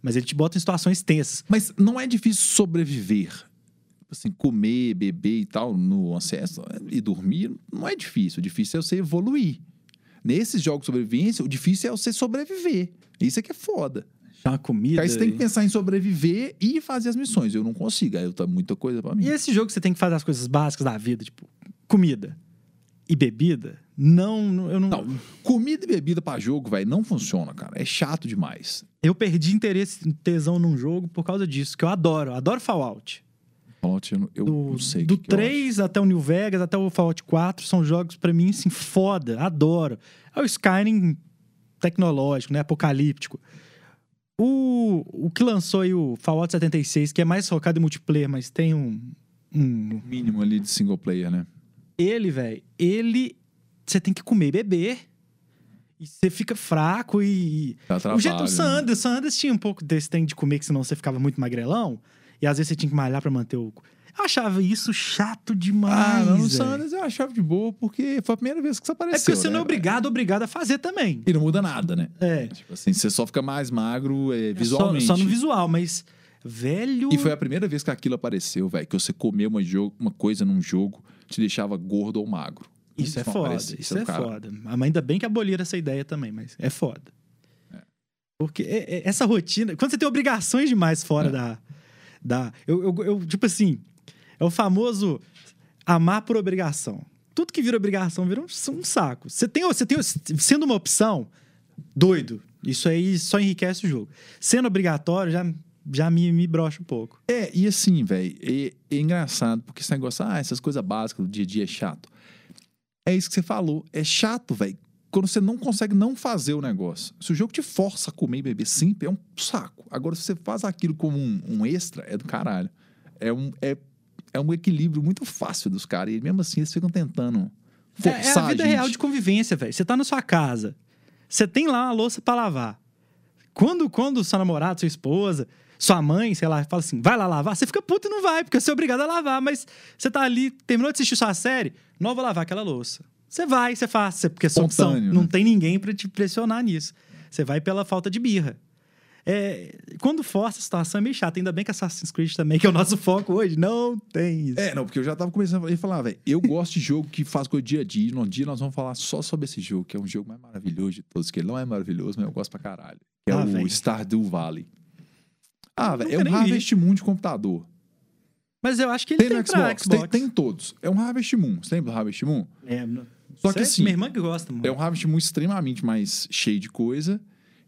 Mas ele te bota em situações tensas. Mas não é difícil sobreviver. Assim, comer, beber e tal no Ancestor e dormir não é difícil. O difícil é você evoluir. Nesses jogos de sobrevivência, o difícil é você sobreviver. Isso é que é foda. Chama comida. Aí você tem que pensar em sobreviver e fazer as missões. Eu não consigo. Aí tá muita coisa pra mim. E esse jogo você tem que fazer as coisas básicas da vida, tipo comida e bebida. Não, não- eu não, Não, comida e bebida pra jogo, velho, não funciona, cara. É chato demais. Eu perdi interesse, tesão num jogo por causa disso, que eu adoro. Eu adoro Fallout. Fallout, eu, não- eu Do, não sei. do que que eu 3 até o New Vegas, até o Fallout 4, são jogos pra mim, assim, foda, adoro. É o Skyrim tecnológico, né? Apocalíptico. O, o que lançou aí o Fallout 76, que é mais focado em multiplayer, mas tem um. um. Mínimo ali de single player, né? ele, velho, ele. Você tem que comer e beber. E você fica fraco e. Dá o jeito do né? Andreas, San Andreas tinha um pouco desse tem de comer, que senão você ficava muito magrelão. E às vezes você tinha que malhar pra manter o. Eu achava isso chato demais. Ah, não, no velho. San Andreas eu achava de boa, porque foi a primeira vez que você É apareceu. porque você não é né, obrigado, obrigado a fazer também. E não muda nada, né? É. Tipo assim, você só fica mais magro é, Só, visualmente. só no visual, mas. Velho. E foi a primeira vez que aquilo apareceu, velho. Que você comeu uma, jogo, uma coisa num jogo te deixava gordo ou magro. Isso é foda. aparecia, Isso é cara. foda. Mas ainda bem que aboliram essa ideia também, mas é foda. É. Porque é- é- essa rotina. Quando você tem obrigações demais fora É. da. da eu, eu, eu- tipo assim. É o famoso amar por obrigação. Tudo que vira obrigação vira um, um saco. Você tem, você tem. Sendo uma opção, doido. Isso aí só enriquece o jogo. Sendo obrigatório, já, já me, me brocha um pouco. É, e assim, velho, é, é engraçado, porque esse negócio, ah, essas coisas básicas do dia a dia é chato. É isso que você falou, é chato, velho, quando você não consegue não fazer o negócio. Se o jogo te força a comer e beber sempre, é um saco. Agora, se você faz aquilo como um, um extra, é do caralho. É um, é, é um equilíbrio muito fácil dos caras, e mesmo assim eles ficam tentando É, forçar é a vida gente. real de convivência, velho. Você tá na sua casa. Você tem lá uma louça pra lavar. Quando, quando seu namorado, sua esposa, sua mãe, sei lá, fala assim, vai lá lavar, você fica puto e não vai, porque você é obrigado a lavar. Mas você tá ali, terminou de assistir sua série, não vou lavar aquela louça. Você vai, você faz, você- porque é sua opção. Espontâneo, Não né? tem ninguém pra te pressionar nisso. Você vai pela falta de birra. É, quando força a situação é meio chato. Ainda bem que Assassin's Creed também, que é o nosso foco hoje, não tem isso. É, não, porque eu já tava começando a falar, velho, eu gosto de jogo que faz coisa dia a dia. No dia nós vamos falar só sobre esse jogo, que é um jogo mais maravilhoso de todos, que ele não é maravilhoso, mas eu gosto pra caralho. Que é Ah, o velho. Stardew Valley. Ah, velho, é um. Harvest Moon de computador. Mas eu acho que ele Tem tem, no pra Xbox, Xbox. Tem, tem todos. É um Harvest Moon. Você lembra do Harvest Moon? É, Só que assim, Minha irmã que gosta, mano. É um Harvest Moon extremamente mais cheio de coisa.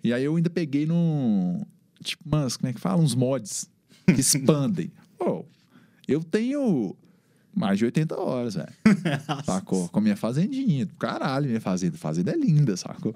E aí eu ainda peguei no. Tipo, umas, como é que fala? Uns mods que expandem. Pô, eu tenho mais de 80 horas, velho. Sacou? Com a minha fazendinha. Caralho, minha fazenda. Fazenda é linda, sacou?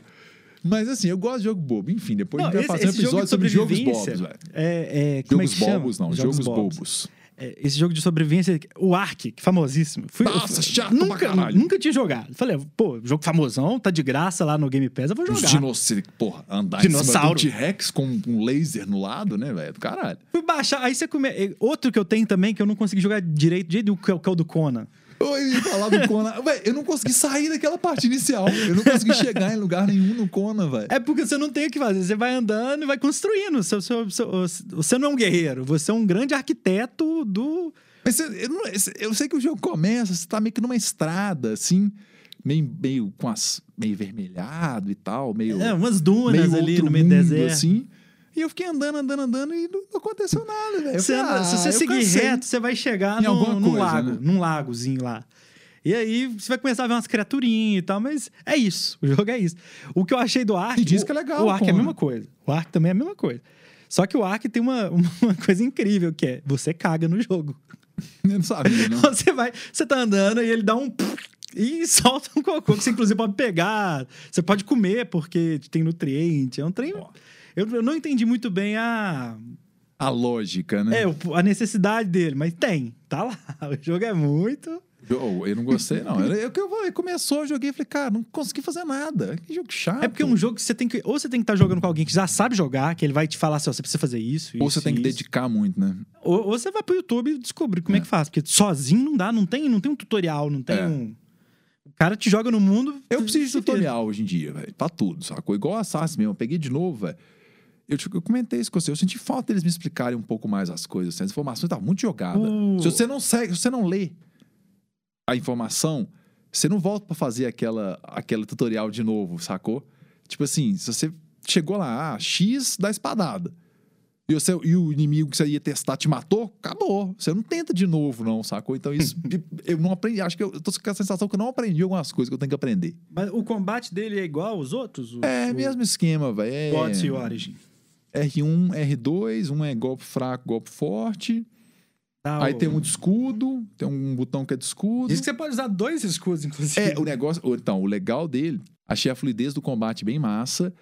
Mas assim, eu gosto de jogo bobo. Enfim, depois Não, a gente vai esse- fazer um jogo episódio de sobre jogos bobos, velho. É, é, é Jogos chama? bobos, não. Jogos, bobos. É, esse jogo de sobrevivência, o Ark, que famosíssimo. Fui, Nossa, chato pra nunca, caralho. Nunca tinha jogado. Falei, pô, jogo famosão, tá de graça lá no Game Pass, eu vou Os jogar. dinossauros, porra, andar em cima Dinossauro. do T-Rex com um laser no lado, né, velho? Caralho. Fui baixar, aí você come... Outro que eu tenho também, que eu não consegui jogar direito, de jeito é o que é o do Conan. Eu ia falar do Conan. Véi, eu não consegui sair daquela parte inicial. Eu não consegui chegar em lugar nenhum no Conan, velho. É porque você não tem o que fazer, você vai andando e vai construindo. Seu, seu, seu- você não é um guerreiro, você é um grande arquiteto do... Mas você- eu, não- eu sei que o jogo começa, você tá meio que numa estrada, assim, meio, meio com as. meio vermelhado e tal, meio. É, umas dunas meio ali no meio do deserto. assim. E eu fiquei andando, andando, andando e não aconteceu nada, velho. Você anda- ah, se você seguir cansei. reto, você vai chegar Em num, alguma num coisa, lago, né? num lagozinho lá. E aí você vai começar a ver umas criaturinhas e tal, mas é isso. O jogo é isso. O que eu achei do Ark. E diz o- que é legal, O Ark é a mesma coisa. O Ark também é a mesma coisa. Só que o Ark tem uma, uma coisa incrível que é você caga no jogo. Eu não sabia, não. Você vai, você tá andando e ele dá um e solta um cocô que você inclusive pode pegar, você pode comer porque tem nutriente, é um trem. Eu, eu não entendi muito bem a A lógica, né? é, a necessidade dele, mas tem, tá lá. O jogo é muito. Eu, eu não gostei, não. Eu, eu, eu, começou, eu joguei e falei, cara, não consegui fazer nada. Que jogo chato. É porque é um jogo que você tem que. Ou você tem que estar jogando com alguém que já sabe jogar, que ele vai te falar assim, ó, você precisa fazer isso. Ou isso, você tem que isso. dedicar muito, né? Ou, ou você vai pro YouTube e descobrir como é. que faz. Porque sozinho não dá, não tem, não tem um tutorial, não tem É. um. O cara te joga no mundo. Eu preciso de tutorial hoje em dia, velho. Pra tudo, sacou? Igual Assassin mesmo. Eu peguei de novo, velho. Eu, eu comentei isso com você. Eu senti falta deles me explicarem um pouco mais as coisas. assim. As informações estavam muito jogadas. O- Se você não segue, se você não lê a informação, você não volta pra fazer aquela, aquela tutorial de novo, sacou? Tipo assim, se você chegou lá, ah, X da espadada. E, você, e o inimigo que você ia testar te matou, acabou. Você não tenta de novo, não, sacou? Então isso. eu não aprendi. Acho que eu, eu tô com a sensação que eu não aprendi algumas coisas que eu tenho que aprender. Mas o combate dele é igual aos outros? O, É, o mesmo esquema, velho. É Odyssey e Origin. R1, R2, um é golpe fraco, golpe forte. Dá Aí o- tem um de escudo, tem um botão que é de escudo. Diz que você pode usar dois escudos, inclusive. É, o negócio. Então, o legal dele, achei a fluidez do combate bem massa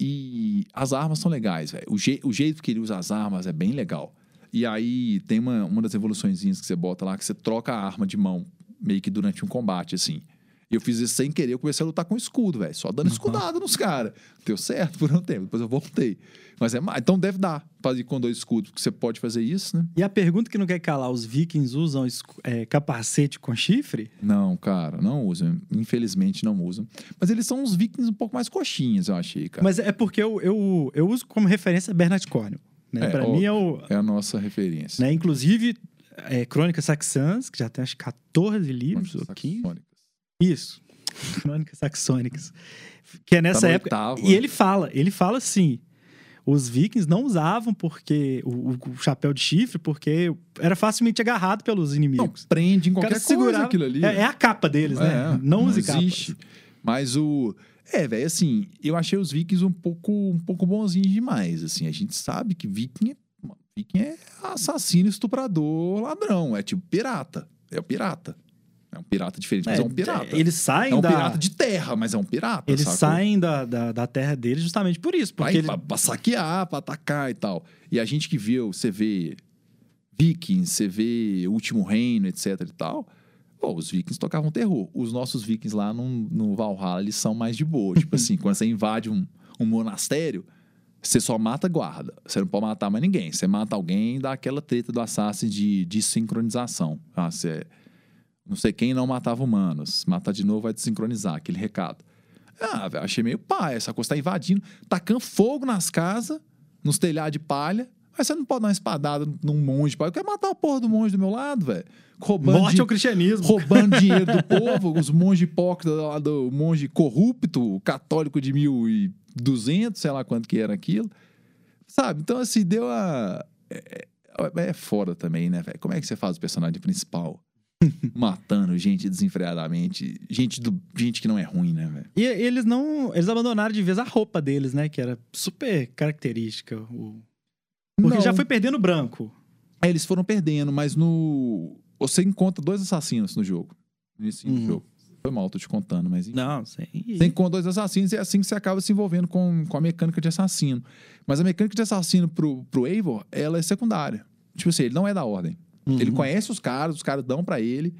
e as armas são legais, velho. O, je- o jeito que ele usa as armas é bem legal. E aí tem uma, uma das evoluçõezinhas que você bota lá que você troca a arma de mão, meio que durante um combate, assim. E eu fiz isso sem querer, eu comecei a lutar com escudo, velho. Só dando escudada nos caras. Deu certo por um tempo, depois eu voltei. Mas é mais. Então deve dar pra ir com dois escudos, porque você pode fazer isso, né? E a pergunta que não quer calar, os vikings usam é, capacete com chifre? Não, cara, não usam. Infelizmente não usam. Mas eles são uns vikings um pouco mais coxinhas, eu achei, cara. Mas é porque eu, eu, eu uso como referência Bernard Cornwell. Né? É, pra ó, mim é o... É a nossa referência. Né? Inclusive, é, Crônicas Saxãs, que já tem acho que 14 livros, ou 15. Isso. Crônicas Saxônicas. Que é nessa Tá época. oitavo, e né? ele fala, ele fala assim: os vikings não usavam porque o, o- chapéu de chifre, porque era facilmente agarrado pelos Não, inimigos. prende em qualquer coisa segurava- aquilo ali. É, é a capa deles, né? É, não use capa. existe. Mas o. É, velho, assim, eu achei os vikings um pouco, um pouco bonzinhos demais. Assim, a gente sabe que viking é, viking é assassino, estuprador, ladrão. É tipo pirata. É o pirata. É um pirata diferente, mas é, um pirata. Eles saem é um da. pirata de terra, mas é um pirata. Eles sacou? saem da, da, da terra deles justamente por isso. Porque Vai ele- pra, pra saquear, pra atacar e tal. E a gente que viu, você vê Vikings, você vê Último Reino, etc e tal. Pô, os vikings tocavam terror. Os nossos vikings lá no, no Valhalla, eles são mais de boa. tipo assim, quando você invade um, um monastério, você só mata guarda. Você não pode matar mais ninguém. Você mata alguém, dá aquela treta do Assassin de, de sincronização. Ah, você, não sei quem não matava humanos. Matar de novo vai desincronizar, aquele recado. Ah, velho, achei meio pai. Essa coisa tá invadindo, tacando fogo nas casas, nos telhados de palha. Mas você não pode dar uma espadada num monge, pai. Eu quero matar a porra do monge do meu lado, velho. Roubando, Morte di- ao cristianismo. roubando dinheiro do povo, os monges hipócritas lá do monge corrupto, católico de 1200, sei lá quanto que era aquilo. Sabe? Então, assim, deu a. É, é, é foda também, né, velho? Como é que você faz o personagem principal matando gente desenfreadamente? Gente, do, gente que não é ruim, né, velho? E eles não. Eles abandonaram de vez a roupa deles, né? Que era super característica. O... Porque Não. já foi perdendo branco. Aí eles foram perdendo, mas no. Você encontra dois assassinos no jogo. No início do Uhum. jogo. Foi mal, tô te contando, mas. enfim. Não, sem. Você encontra dois assassinos e é assim que você acaba se envolvendo com, com a mecânica de assassino. Mas a mecânica de assassino pro, pro Eivor, ela é secundária. Tipo assim, ele não é da ordem. Uhum. Ele conhece os caras, os caras dão pra ele.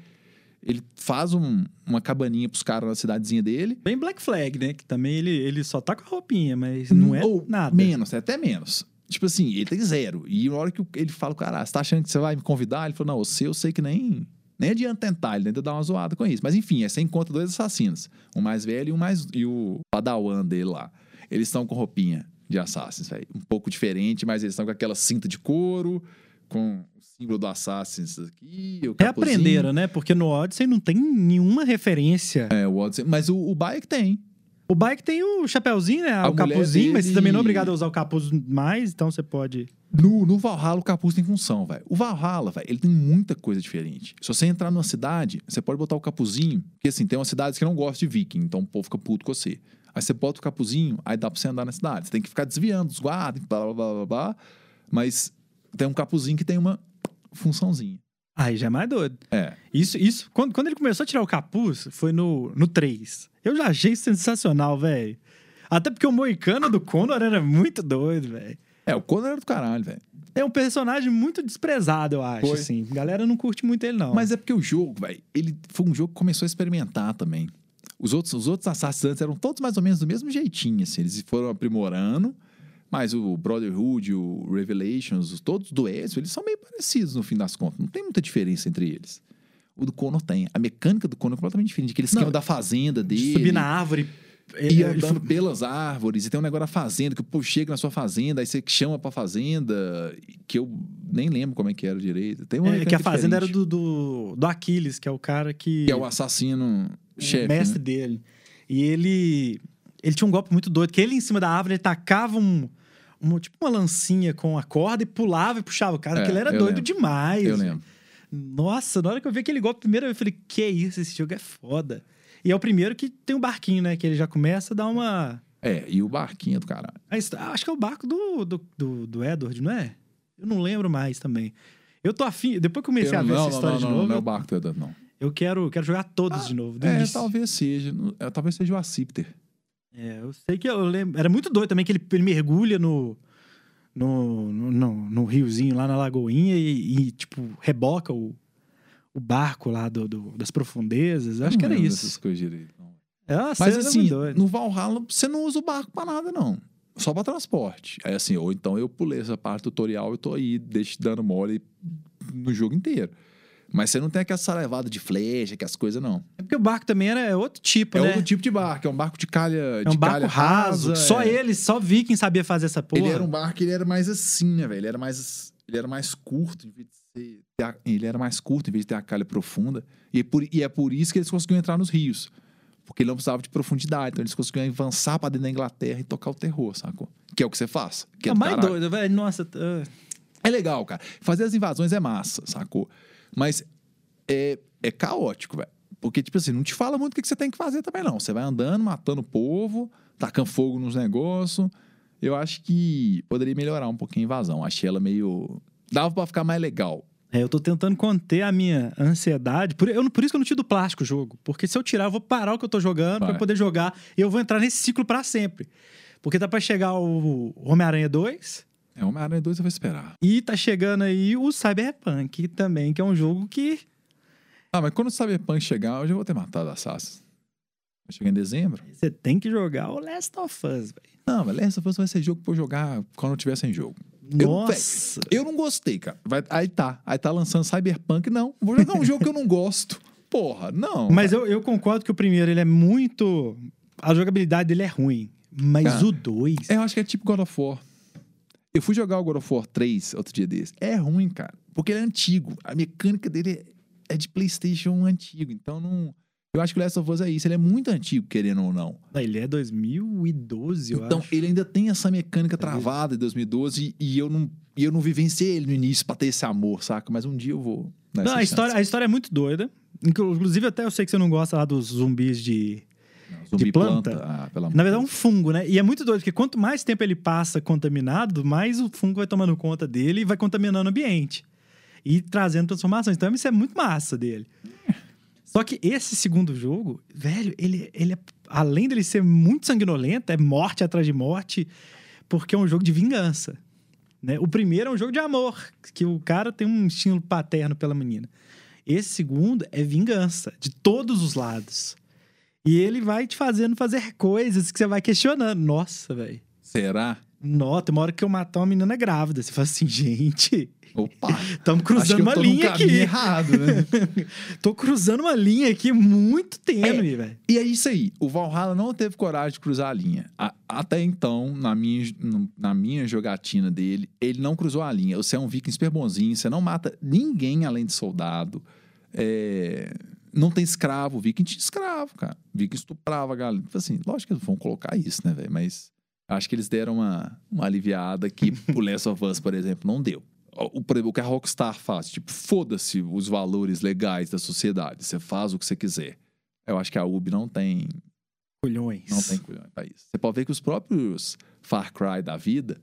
Ele faz um- uma cabaninha pros caras na cidadezinha dele. Bem Black Flag, né? Que também ele, ele só tá com a roupinha, mas não é Ou nada. Menos, é até menos. Tipo assim, ele tem zero. E na hora que ele fala, cara, você tá achando que você vai me convidar? Ele falou, não, você eu sei que nem, nem adianta tentar, ele ainda dá uma zoada com isso. Mas enfim, aí você encontra dois assassinos. Um mais velho e, um mais, e o padawan dele lá. Eles estão com roupinha de assassins, velho. Um pouco diferente, mas eles estão com aquela cinta de couro, com o símbolo do assassins aqui. O capuzinho. Reaprenderam, né? Porque no Odyssey não tem nenhuma referência. É, o Odyssey. Mas o, o Bayek tem. O bike tem o chapéuzinho, né? A o capuzinho, mas você dele- também não é obrigado a usar o capuz mais, então você pode. No, no Valhalla, o capuz tem função, velho. O Valhalla, velho, ele tem muita coisa diferente. Se você entrar numa cidade, você pode botar o capuzinho, porque assim, tem umas cidades que não gostam de viking, então o povo fica puto com você. Aí você bota o capuzinho, aí dá pra você andar na cidade. Você tem que ficar desviando dos guardas, blá, blá, blá, blá, blá. Mas tem um capuzinho que tem uma funçãozinha. Aí já é mais doido. É. Isso, isso quando, quando ele começou a tirar o capuz, foi no, no 3. Eu já achei sensacional, velho. Até porque o Moicano do Condor era muito doido, velho. É, o Conor era do caralho, velho. É um personagem muito desprezado, eu acho, Foi. assim. A galera não curte muito ele, não. Mas é porque o jogo, velho, ele foi um jogo que começou a experimentar também. Os outros, os outros Assassins antes eram todos mais ou menos do mesmo jeitinho, assim. Eles foram aprimorando, mas o Brotherhood, o Revelations, os- todos do Ezio, eles são meio parecidos no fim das contas. Não tem muita diferença entre eles. O do Conor tem. A mecânica do Conor é completamente diferente. Aquele esquema Não, da fazenda De dele. subir na árvore. E ele- andando pelas árvores, e tem um negócio da fazenda, que o povo chega na sua fazenda, aí você chama pra fazenda, que eu nem lembro como é que era direito. Tem uma É, que a fazenda era diferente. do, do, do Aquiles, que é o cara que. Que é o assassino o chefe. mestre né? dele. E ele. Ele tinha um golpe muito doido, que ele em cima da árvore ele tacava um. Uma- tipo uma lancinha com a corda e pulava e puxava o cara, É, que ele era doido lembro. demais. Eu lembro. Nossa, na hora que eu vi aquele golpe primeiro, eu falei, que isso, esse jogo é foda. E é o primeiro que tem o barquinho, né? Que ele já começa a dar uma. É, e o barquinho é do caralho. Acho que é o barco do, do, do, do Edward, não é? Eu não lembro mais também. Eu tô afim, depois que eu comecei Eu- a ver não, essa não, história não, de não, novo, não é o barco do Edan, não. eu quero, quero jogar todos Ah, de novo. É, início. talvez seja. É, talvez seja o Acipter. É, eu sei que eu lembro. Era muito doido também que ele, ele mergulha no, no, no, no- no riozinho lá na Lagoinha e, e, tipo, reboca o, o barco lá do, do- das profundezas. Eu acho não que era isso. dessas coisas direito, não. É Mas assim, no Valhalla, você não usa o barco pra nada, não. Só pra transporte. Aí assim, ou então eu pulei essa parte tutorial e tô aí, deixo dando mole no jogo inteiro. Mas você não tem aquela levada de flecha, que as coisas, não. É porque o barco também era outro tipo, É né? outro tipo de barco, é um barco de calha é de um barco calha raso. rasa, só é. ele, só Viking sabia fazer essa porra. Ele era um barco, ele era mais assim, né, velho? Ele era mais, ele era mais curto, em vez de ser, ter a- ele era mais curto em vez de ter a calha profunda. E, por- e é por isso que eles conseguiam entrar nos rios. Porque ele não precisava de profundidade, então eles conseguiam avançar pra dentro da Inglaterra e tocar o terror, sacou? Que é o que você faz. Que é É mais doido, velho. Nossa, ah, É legal, cara. Fazer as invasões é massa, sacou? Mas é, é caótico, velho. Porque, tipo assim, não te fala muito o que que você tem que fazer também, não. Você vai andando, matando o povo, tacando fogo nos negócios. Eu acho que poderia melhorar um pouquinho a invasão. Achei ela meio. Dava pra ficar mais legal. É, eu tô tentando conter a minha ansiedade. Por, eu, por isso que eu não tiro do plástico o jogo. Porque se eu tirar, eu vou parar o que eu tô jogando Vai. pra poder jogar. E eu vou entrar nesse ciclo pra sempre. Porque tá pra chegar o Homem-Aranha 2 É, Homem-Aranha 2 eu vou esperar. e tá chegando aí o Cyberpunk também, que é um jogo que. Ah, mas quando o Cyberpunk chegar, eu já vou ter matado a Assassin. Vai chegar em dezembro? Você tem que jogar o Last of Us, velho. Não, mas Last of Us vai ser jogo pra eu jogar quando eu tiver sem jogo. Eu- Nossa! Eu não gostei, cara. Vai- aí tá. Aí tá lançando Cyberpunk. Não, vou jogar um jogo que eu não gosto. Porra, não. Mas eu, eu concordo que o primeiro ele é muito. A jogabilidade dele é ruim. Mas Cara, o 2. Eu acho que é tipo God of War. Eu fui jogar o God of War 3 outro dia desse. É ruim, cara. Porque ele é antigo. A mecânica dele é- é de PlayStation antigo. Então não. Eu acho que o Last of Us é isso. Ele é muito antigo, querendo ou não. Ele é 2012, eu então acho. ele ainda tem essa mecânica travada em 2012 e eu não, e eu não vivenciei ele no início pra ter esse amor, saca? Mas um dia eu vou. Não, a história, a história é muito doida. Inclusive, até eu sei que você não gosta lá dos zumbis de. De planta. Ah, pelo amor Na verdade, é um fungo, né? E é muito doido, porque quanto mais tempo ele passa contaminado, mais o fungo vai tomando conta dele e vai contaminando o ambiente. E trazendo transformações. Então, isso é muito massa dele. Só que esse segundo jogo, velho, ele, ele é. Além dele ser muito sanguinolento, é morte atrás de morte, porque é um jogo de vingança. Né? O primeiro é um jogo de amor, que o cara tem um estímulo paterno pela menina. Esse segundo é vingança, de todos os lados. E ele vai te fazendo fazer coisas que você vai questionando. Nossa, velho. Será? Nossa, tem uma hora que eu matar uma menina grávida. Você fala assim, gente, Opa! estamos cruzando uma linha aqui. errado, né? Tô cruzando uma linha aqui muito É. tênue, velho. E é isso aí. O Valhalla não teve coragem de cruzar a linha. A- até então, na minha, na minha jogatina dele, ele não cruzou a linha. Você é um viking super bonzinho, você não mata ninguém além de soldado. É, Não tem escravo. Viking tinha escravo, cara. Viking estuprava a galera. Tipo Assim, lógico que eles vão colocar isso, né, velho? Mas acho que eles deram uma, uma aliviada que o Last of Us, por exemplo, não deu. O, o que a Rockstar faz, tipo, foda-se os valores legais da sociedade. Você faz o que você quiser. Eu acho que a Ubi não tem, Culhões. não tem culhões pra isso. Você pode ver que os próprios Far Cry da vida,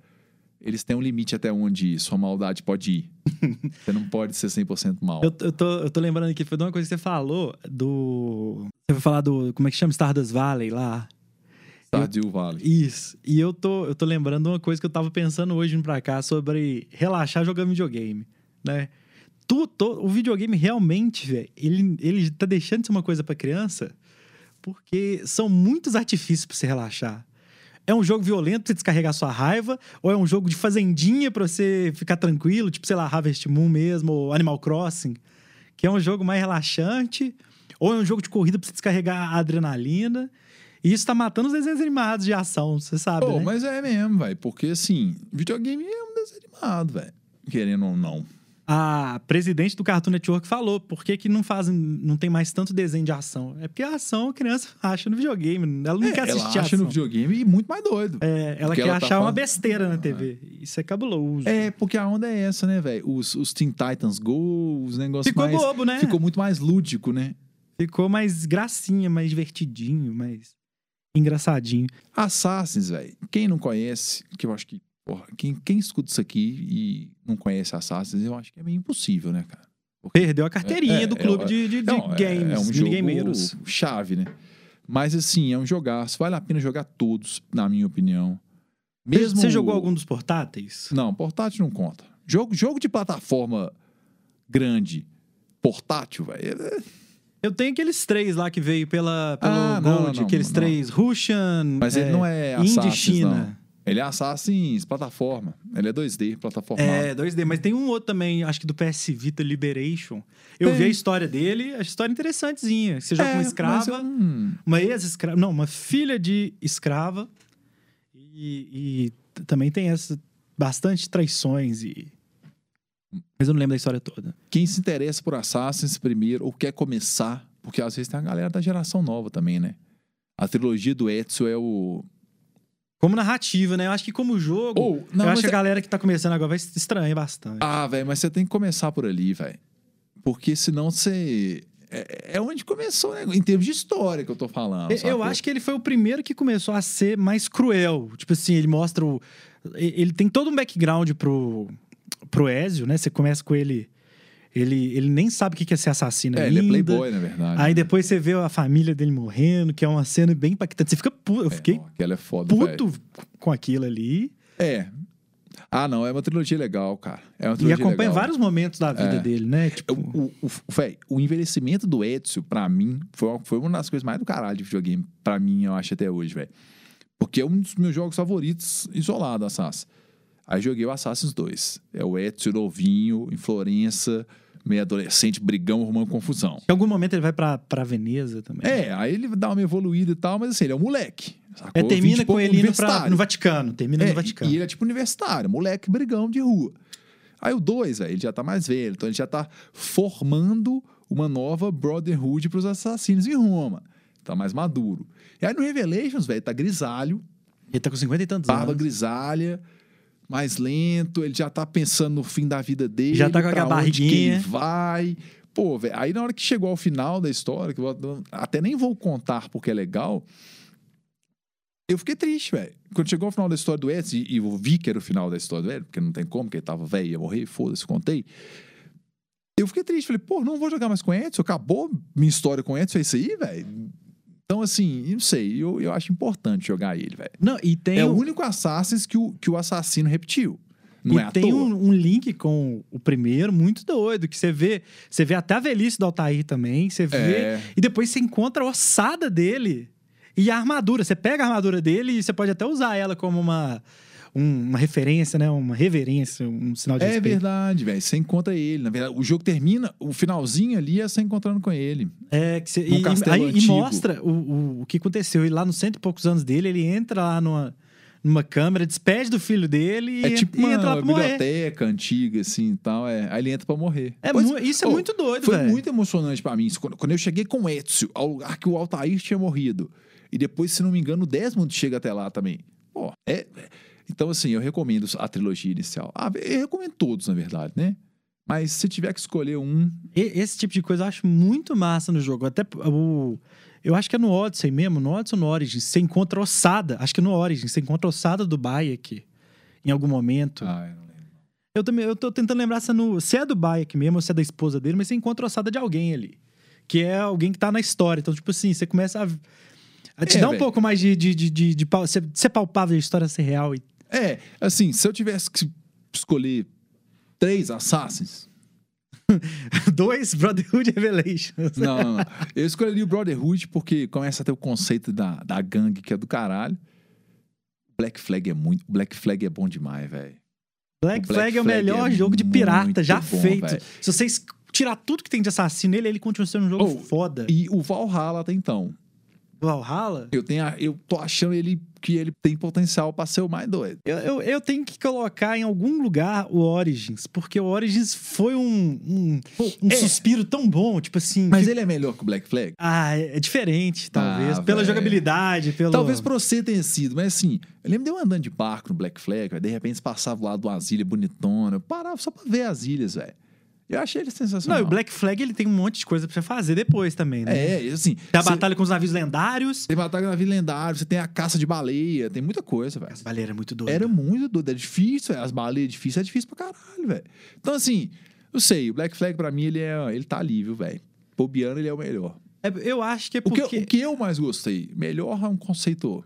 eles têm um limite até onde sua maldade pode ir. você não pode ser 100% mal. Eu, eu, tô, eu tô lembrando aqui, foi de uma coisa que você falou do. Você foi falar do. Como é que chama? Stardust Valley lá. Stardew Valley. Isso. E eu tô, eu tô lembrando de uma coisa que eu tava pensando hoje indo pra cá sobre relaxar jogando videogame, né? Tu, tu- o videogame realmente, velho, ele, ele tá deixando de ser uma coisa pra criança porque são muitos artifícios pra você relaxar. É um jogo violento pra você descarregar sua raiva, ou é um jogo de fazendinha pra você ficar tranquilo, tipo, sei lá, Harvest Moon mesmo, ou Animal Crossing, que é um jogo mais relaxante, ou é um jogo de corrida pra você descarregar a adrenalina. E isso tá matando os desenhos animados de ação, você sabe, Pô, né? mas é mesmo, velho. Porque, assim, videogame é um desanimado, velho. Querendo ou não. A presidente do Cartoon Network falou por que, que não fazem, não tem mais tanto desenho de ação. É porque a ação a criança acha no videogame, ela não É, quer ela assistir acha ação. no videogame e muito mais doido. É, ela Porque quer ela tá achar uma falando- besteira na TV. Isso é cabuloso. É, porque a onda é essa, né, velho? Os, os Teen Titans Go, os negócios Ficou mais... bobo, né? Ficou muito mais lúdico, né? Ficou mais gracinha, mais divertidinho, mais engraçadinho. Assassins, velho. Quem não conhece, que eu acho que Porra, quem, quem escuta isso aqui e não conhece Assassin's, eu acho que é meio impossível, né, cara? Perdeu a carteirinha É, do é, clube é, de, de, de Não, é- games, é, um minigameiros. jogo chave, né? Mas assim, é um jogaço. Vale a pena jogar todos, na minha opinião. Mesmo Você jogou algum dos portáteis? Não, portátil não conta. Jogo, jogo de plataforma grande, portátil, velho. é- Eu tenho aqueles três lá que veio pela, pelo Ah, não, Gold, não, aqueles não. três Russian, Mas ele não é Indie Assassin's, China. Ele é Assassin's plataforma. Ele é 2D, plataforma. É, 2D, mas tem um outro também, acho que do PS Vita Liberation. Eu Tem. vi a história dele, a história interessantezinha. Você joga uma escrava, Hum, uma ex-escrava, não, uma filha de escrava. E, e também tem essa, bastante traições e... Mas eu não lembro da história toda. quem se interessa por Assassin's primeiro ou quer começar, porque às vezes tem a galera da geração nova também, né? A trilogia do Ezio é o. Como narrativa, né? Eu acho que como jogo, Ou, não, eu acho que a é- galera que tá começando agora vai se estranhar bastante. Ah, velho, mas você tem que começar por ali, velho. Porque senão você. É, é onde começou, né? Em termos de história que eu tô falando. Eu- Eu acho que ele foi o primeiro que começou a ser mais cruel. Tipo assim, ele mostra o. Ele tem todo um background pro, pro Ezio, né? Você começa com ele. Ele, ele nem sabe o que é ser assassino É, ainda. ele é playboy, na verdade. Aí depois você vê a família dele morrendo, que é uma cena bem impactante. Você fica puto. Eu É, fiquei é foda, puto com aquilo ali. É. Ah, não, é uma trilogia legal, cara. É uma E trilogia acompanha legal. vários momentos da vida É. dele, né? Tipo, O, o, o, o envelhecimento do Ezio, pra mim, foi, uma- foi uma das coisas mais do caralho de videogame. Pra mim, eu acho até hoje, velho. Porque é um dos meus jogos favoritos isolado, Assassin. Aí joguei o Assassin's 2. É o Ezio novinho, em Florença, meio adolescente, brigão, arrumando confusão. em algum momento ele vai pra, pra Veneza também. É, aí ele dá uma evoluída e tal, mas assim, ele é um moleque. sacou? É, termina com ele indo pra, no Vaticano. Termina É, no Vaticano. E ele é tipo universitário, moleque brigão de rua. Aí o 2, ele já tá mais velho, então ele já tá formando uma nova Brotherhood pros assassinos em Roma. Tá mais maduro. E aí no Revelations, velho, tá grisalho, Ele tá com 50 e tantos barba anos. grisalha, mais lento, ele já tá pensando no fim da vida dele. Já tá com aquela que barriguinha. vai. Pô, velho, aí na hora que chegou ao final da história, que eu até nem vou contar porque é legal, eu fiquei triste, velho. Quando chegou ao final da história do Edson, e eu vi que era o final da história do Edson, porque não tem como, porque ele tava velho, ia morrer, foda-se, contei. Eu fiquei triste, falei, pô, não vou jogar mais com o Edson, acabou minha história com o Edson, é isso aí, velho. Então, assim, não sei, eu, eu acho importante jogar ele, velho. Não, e tem, É o único Assassin's que o, que o assassino repetiu. Não e é tem um, um link com o primeiro muito doido, que você vê, você vê até a velhice do Altair também, você vê, É. e depois você encontra a ossada dele e a armadura. Você pega a armadura dele e você pode até usar ela como uma, um- uma referência, né? Uma reverência, um sinal de É respeito. verdade, velho. Você encontra ele. Na verdade, o jogo termina, o finalzinho ali é você encontrando com ele. É, que Num e, aí, e mostra o, o, o que aconteceu. E lá nos cento e poucos anos dele, ele entra lá numa, numa câmera, despede do filho dele É e, tipo e uma entra lá pra morrer. biblioteca antiga, assim e tal. É. Aí ele entra pra morrer. É Pois- isso é muito doido, Foi velho. muito emocionante pra mim. Quando, quando eu cheguei com o Ezio, ao lugar que o Altair tinha morrido. E depois, se não me engano, o Desmond chega até lá também. Pô, é... é- Então, assim, eu recomendo a trilogia inicial. Ah, eu recomendo todos, na verdade, né? Mas se tiver que escolher um... Esse tipo de coisa eu acho muito massa no jogo. Até o. Eu acho que é no Odyssey mesmo, no Odyssey ou no Origins, você encontra ossada. Acho que é no Origins, você encontra ossada do Bayek em algum momento. Ah, eu não lembro. Eu também eu tô tentando lembrar se é, no, se é do Bayek mesmo ou se é da esposa dele, mas você encontra ossada de alguém ali. Que é alguém que tá na história. Então, tipo assim, você começa a. a te É, dar um velho. pouco mais de. de, de, de, de ser, ser palpável a história ser real. E... É, assim, se eu tivesse que escolher três Assassins... Dois Brotherhood Revelations. Não, não, não. Eu escolheria o Brotherhood porque começa a ter o conceito da, da gangue que é do caralho. Black Flag é muito. Black Flag é bom demais, velho. Black, Black Flag é o melhor é jogo de pirata já bom, feito. velho. Se vocês tirar tudo que tem de assassino nele, ele continua sendo um jogo Oh, foda. E o Valhalla até então. Valhalla? Eu, tenho, eu tô achando ele que ele tem potencial pra ser o mais doido. Eu, eu, eu tenho que colocar em algum lugar o Origins, porque o Origins foi um, um, um É. suspiro tão bom, tipo assim. Mas que- ele é melhor que o Black Flag? Ah, é é diferente, talvez. Ah, pela velho. jogabilidade, pelo. Talvez pra você tenha sido, mas assim, eu lembro de eu andando de barco no Black Flag, velho, de repente passava lá do uma ilha bonitona, eu parava só pra ver as ilhas, velho. Eu achei ele Não, sensacional. e o Black Flag ele tem um monte de coisa pra você fazer depois também, né? É, assim. Tem a você- batalha com os navios lendários. Tem batalha na vida lendária, você tem a caça de baleia, tem muita coisa, velho. Essa baleia era muito doida. Era muito doido, é difícil, velho. As baleias difíceis é difícil pra caralho, velho. Então, assim, eu sei, o Black Flag pra mim, ele, é, ele tá ali, viu, velho. Bobeano, ele é o melhor. É, eu acho que é O que, porque o que eu mais gostei? Melhor é um conceito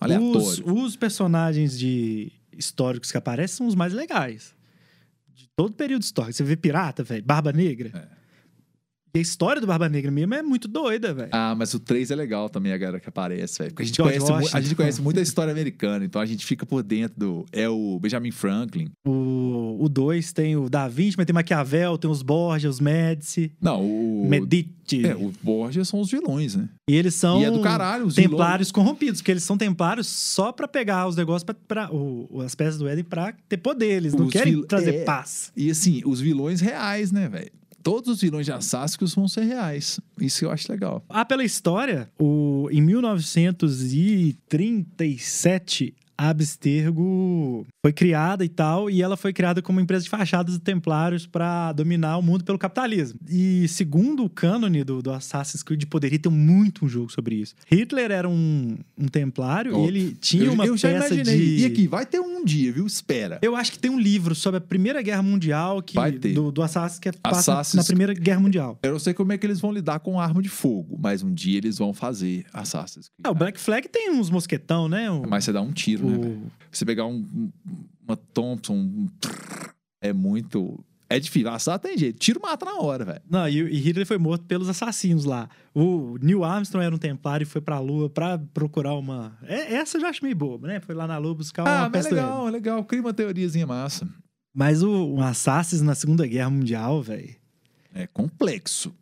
aleatório. os, os personagens de históricos que aparecem são os mais legais. Todo período histórico. Você vê pirata, velho, Barba Negra. É. E a história do Barba Negra mesmo é muito doida, velho. Ah, mas o 3 é legal também, a galera que aparece, velho. Porque a gente, George conhece, a gente conhece muito a história americana, então a gente fica por dentro do. É o Benjamin Franklin. O 2 tem o Da Vinci, mas tem Maquiavel, tem os Borgia, os Médici, Não, o. Medici. É, os Borgia são os vilões, né? E eles são E é do caralho, os templários corrompidos, porque eles são templários só pra pegar os negócios, pra, pra- o- as peças do Éden pra ter poder. Eles não Os querem vil- trazer é. paz. E assim, os vilões reais, né, velho? Todos os vilões de Assassin's vão ser reais. Isso eu acho legal. Ah, pela história, o, em 1937, a Abstergo foi criada e tal, e ela foi criada como empresa de fachadas de templários para dominar o mundo pelo capitalismo. E segundo o cânone do, do Assassin's Creed, poderia ter muito um jogo sobre isso. Hitler era um, um templário e ele tinha eu, uma eu já peça imaginei. de... E aqui, vai ter um dia, viu? Espera. Eu acho que tem um livro sobre a Primeira Guerra Mundial que, Vai ter. do, do Assassin's que passa Assassin's- na Primeira Guerra Mundial. Eu não sei como é que eles vão lidar com arma de fogo, mas um dia eles vão fazer Assassin's Creed. Ah, o Black Flag tem uns mosquetão, né? O- Mas você dá um tiro, o- velho? Você pegar um, um- uma Thompson, um... é muito... É difícil. Assar tem jeito. Tiro mata na hora, velho. Não, e, e Hitler foi morto pelos assassinos lá. O Neil Armstrong era um templário e foi pra Lua pra procurar uma. É, essa eu já acho meio boba, né? Foi lá na Lua buscar uma Ah, mas do legal, é legal. Cria uma teoriazinha massa. Mas o, o Assassins na Segunda Guerra Mundial, velho, É complexo.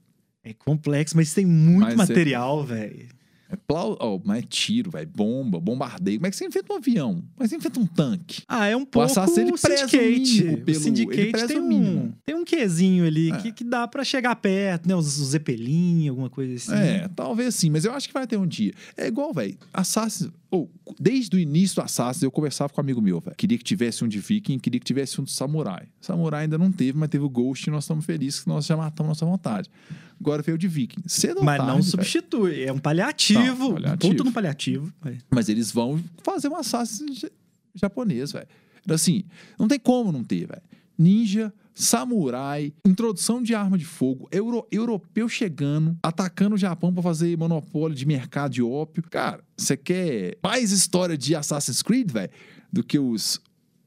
é complexo, mas tem muito Mas é- material, velho. É plau... oh, mas é tiro, velho. Bomba, bombardeio. Como é que você inventa um avião? Que você inventa um tanque? Ah, é um pouco ele o preza o Syndicate. o pelo- ele Syndicate tem o um, tem um quezinho ali É. que, que dá pra chegar perto, né? Os, os Zeppelin, alguma coisa assim. É, talvez sim, mas eu acho que vai ter um dia. É igual, velho. Assassin's. Ou, desde o início do Assassin's, eu conversava com um amigo meu, velho. Queria que tivesse um de Viking, queria que tivesse um de Samurai. Samurai ainda não teve, mas teve o Ghost e nós estamos felizes que nós já matamos nossa vontade. Agora veio o de Viking. Cedo Mas tarde, não substitui. É um paliativo. Não, paliativo. puto no paliativo. mas- Mas eles vão fazer um Assassin's ja- japonês, velho. Então, Assim, não tem como não ter, velho. Ninja, samurai, introdução de arma de fogo, euro- europeu chegando, atacando o Japão pra fazer monopólio de mercado de ópio. Cara, você quer mais história de Assassin's Creed, velho, do que os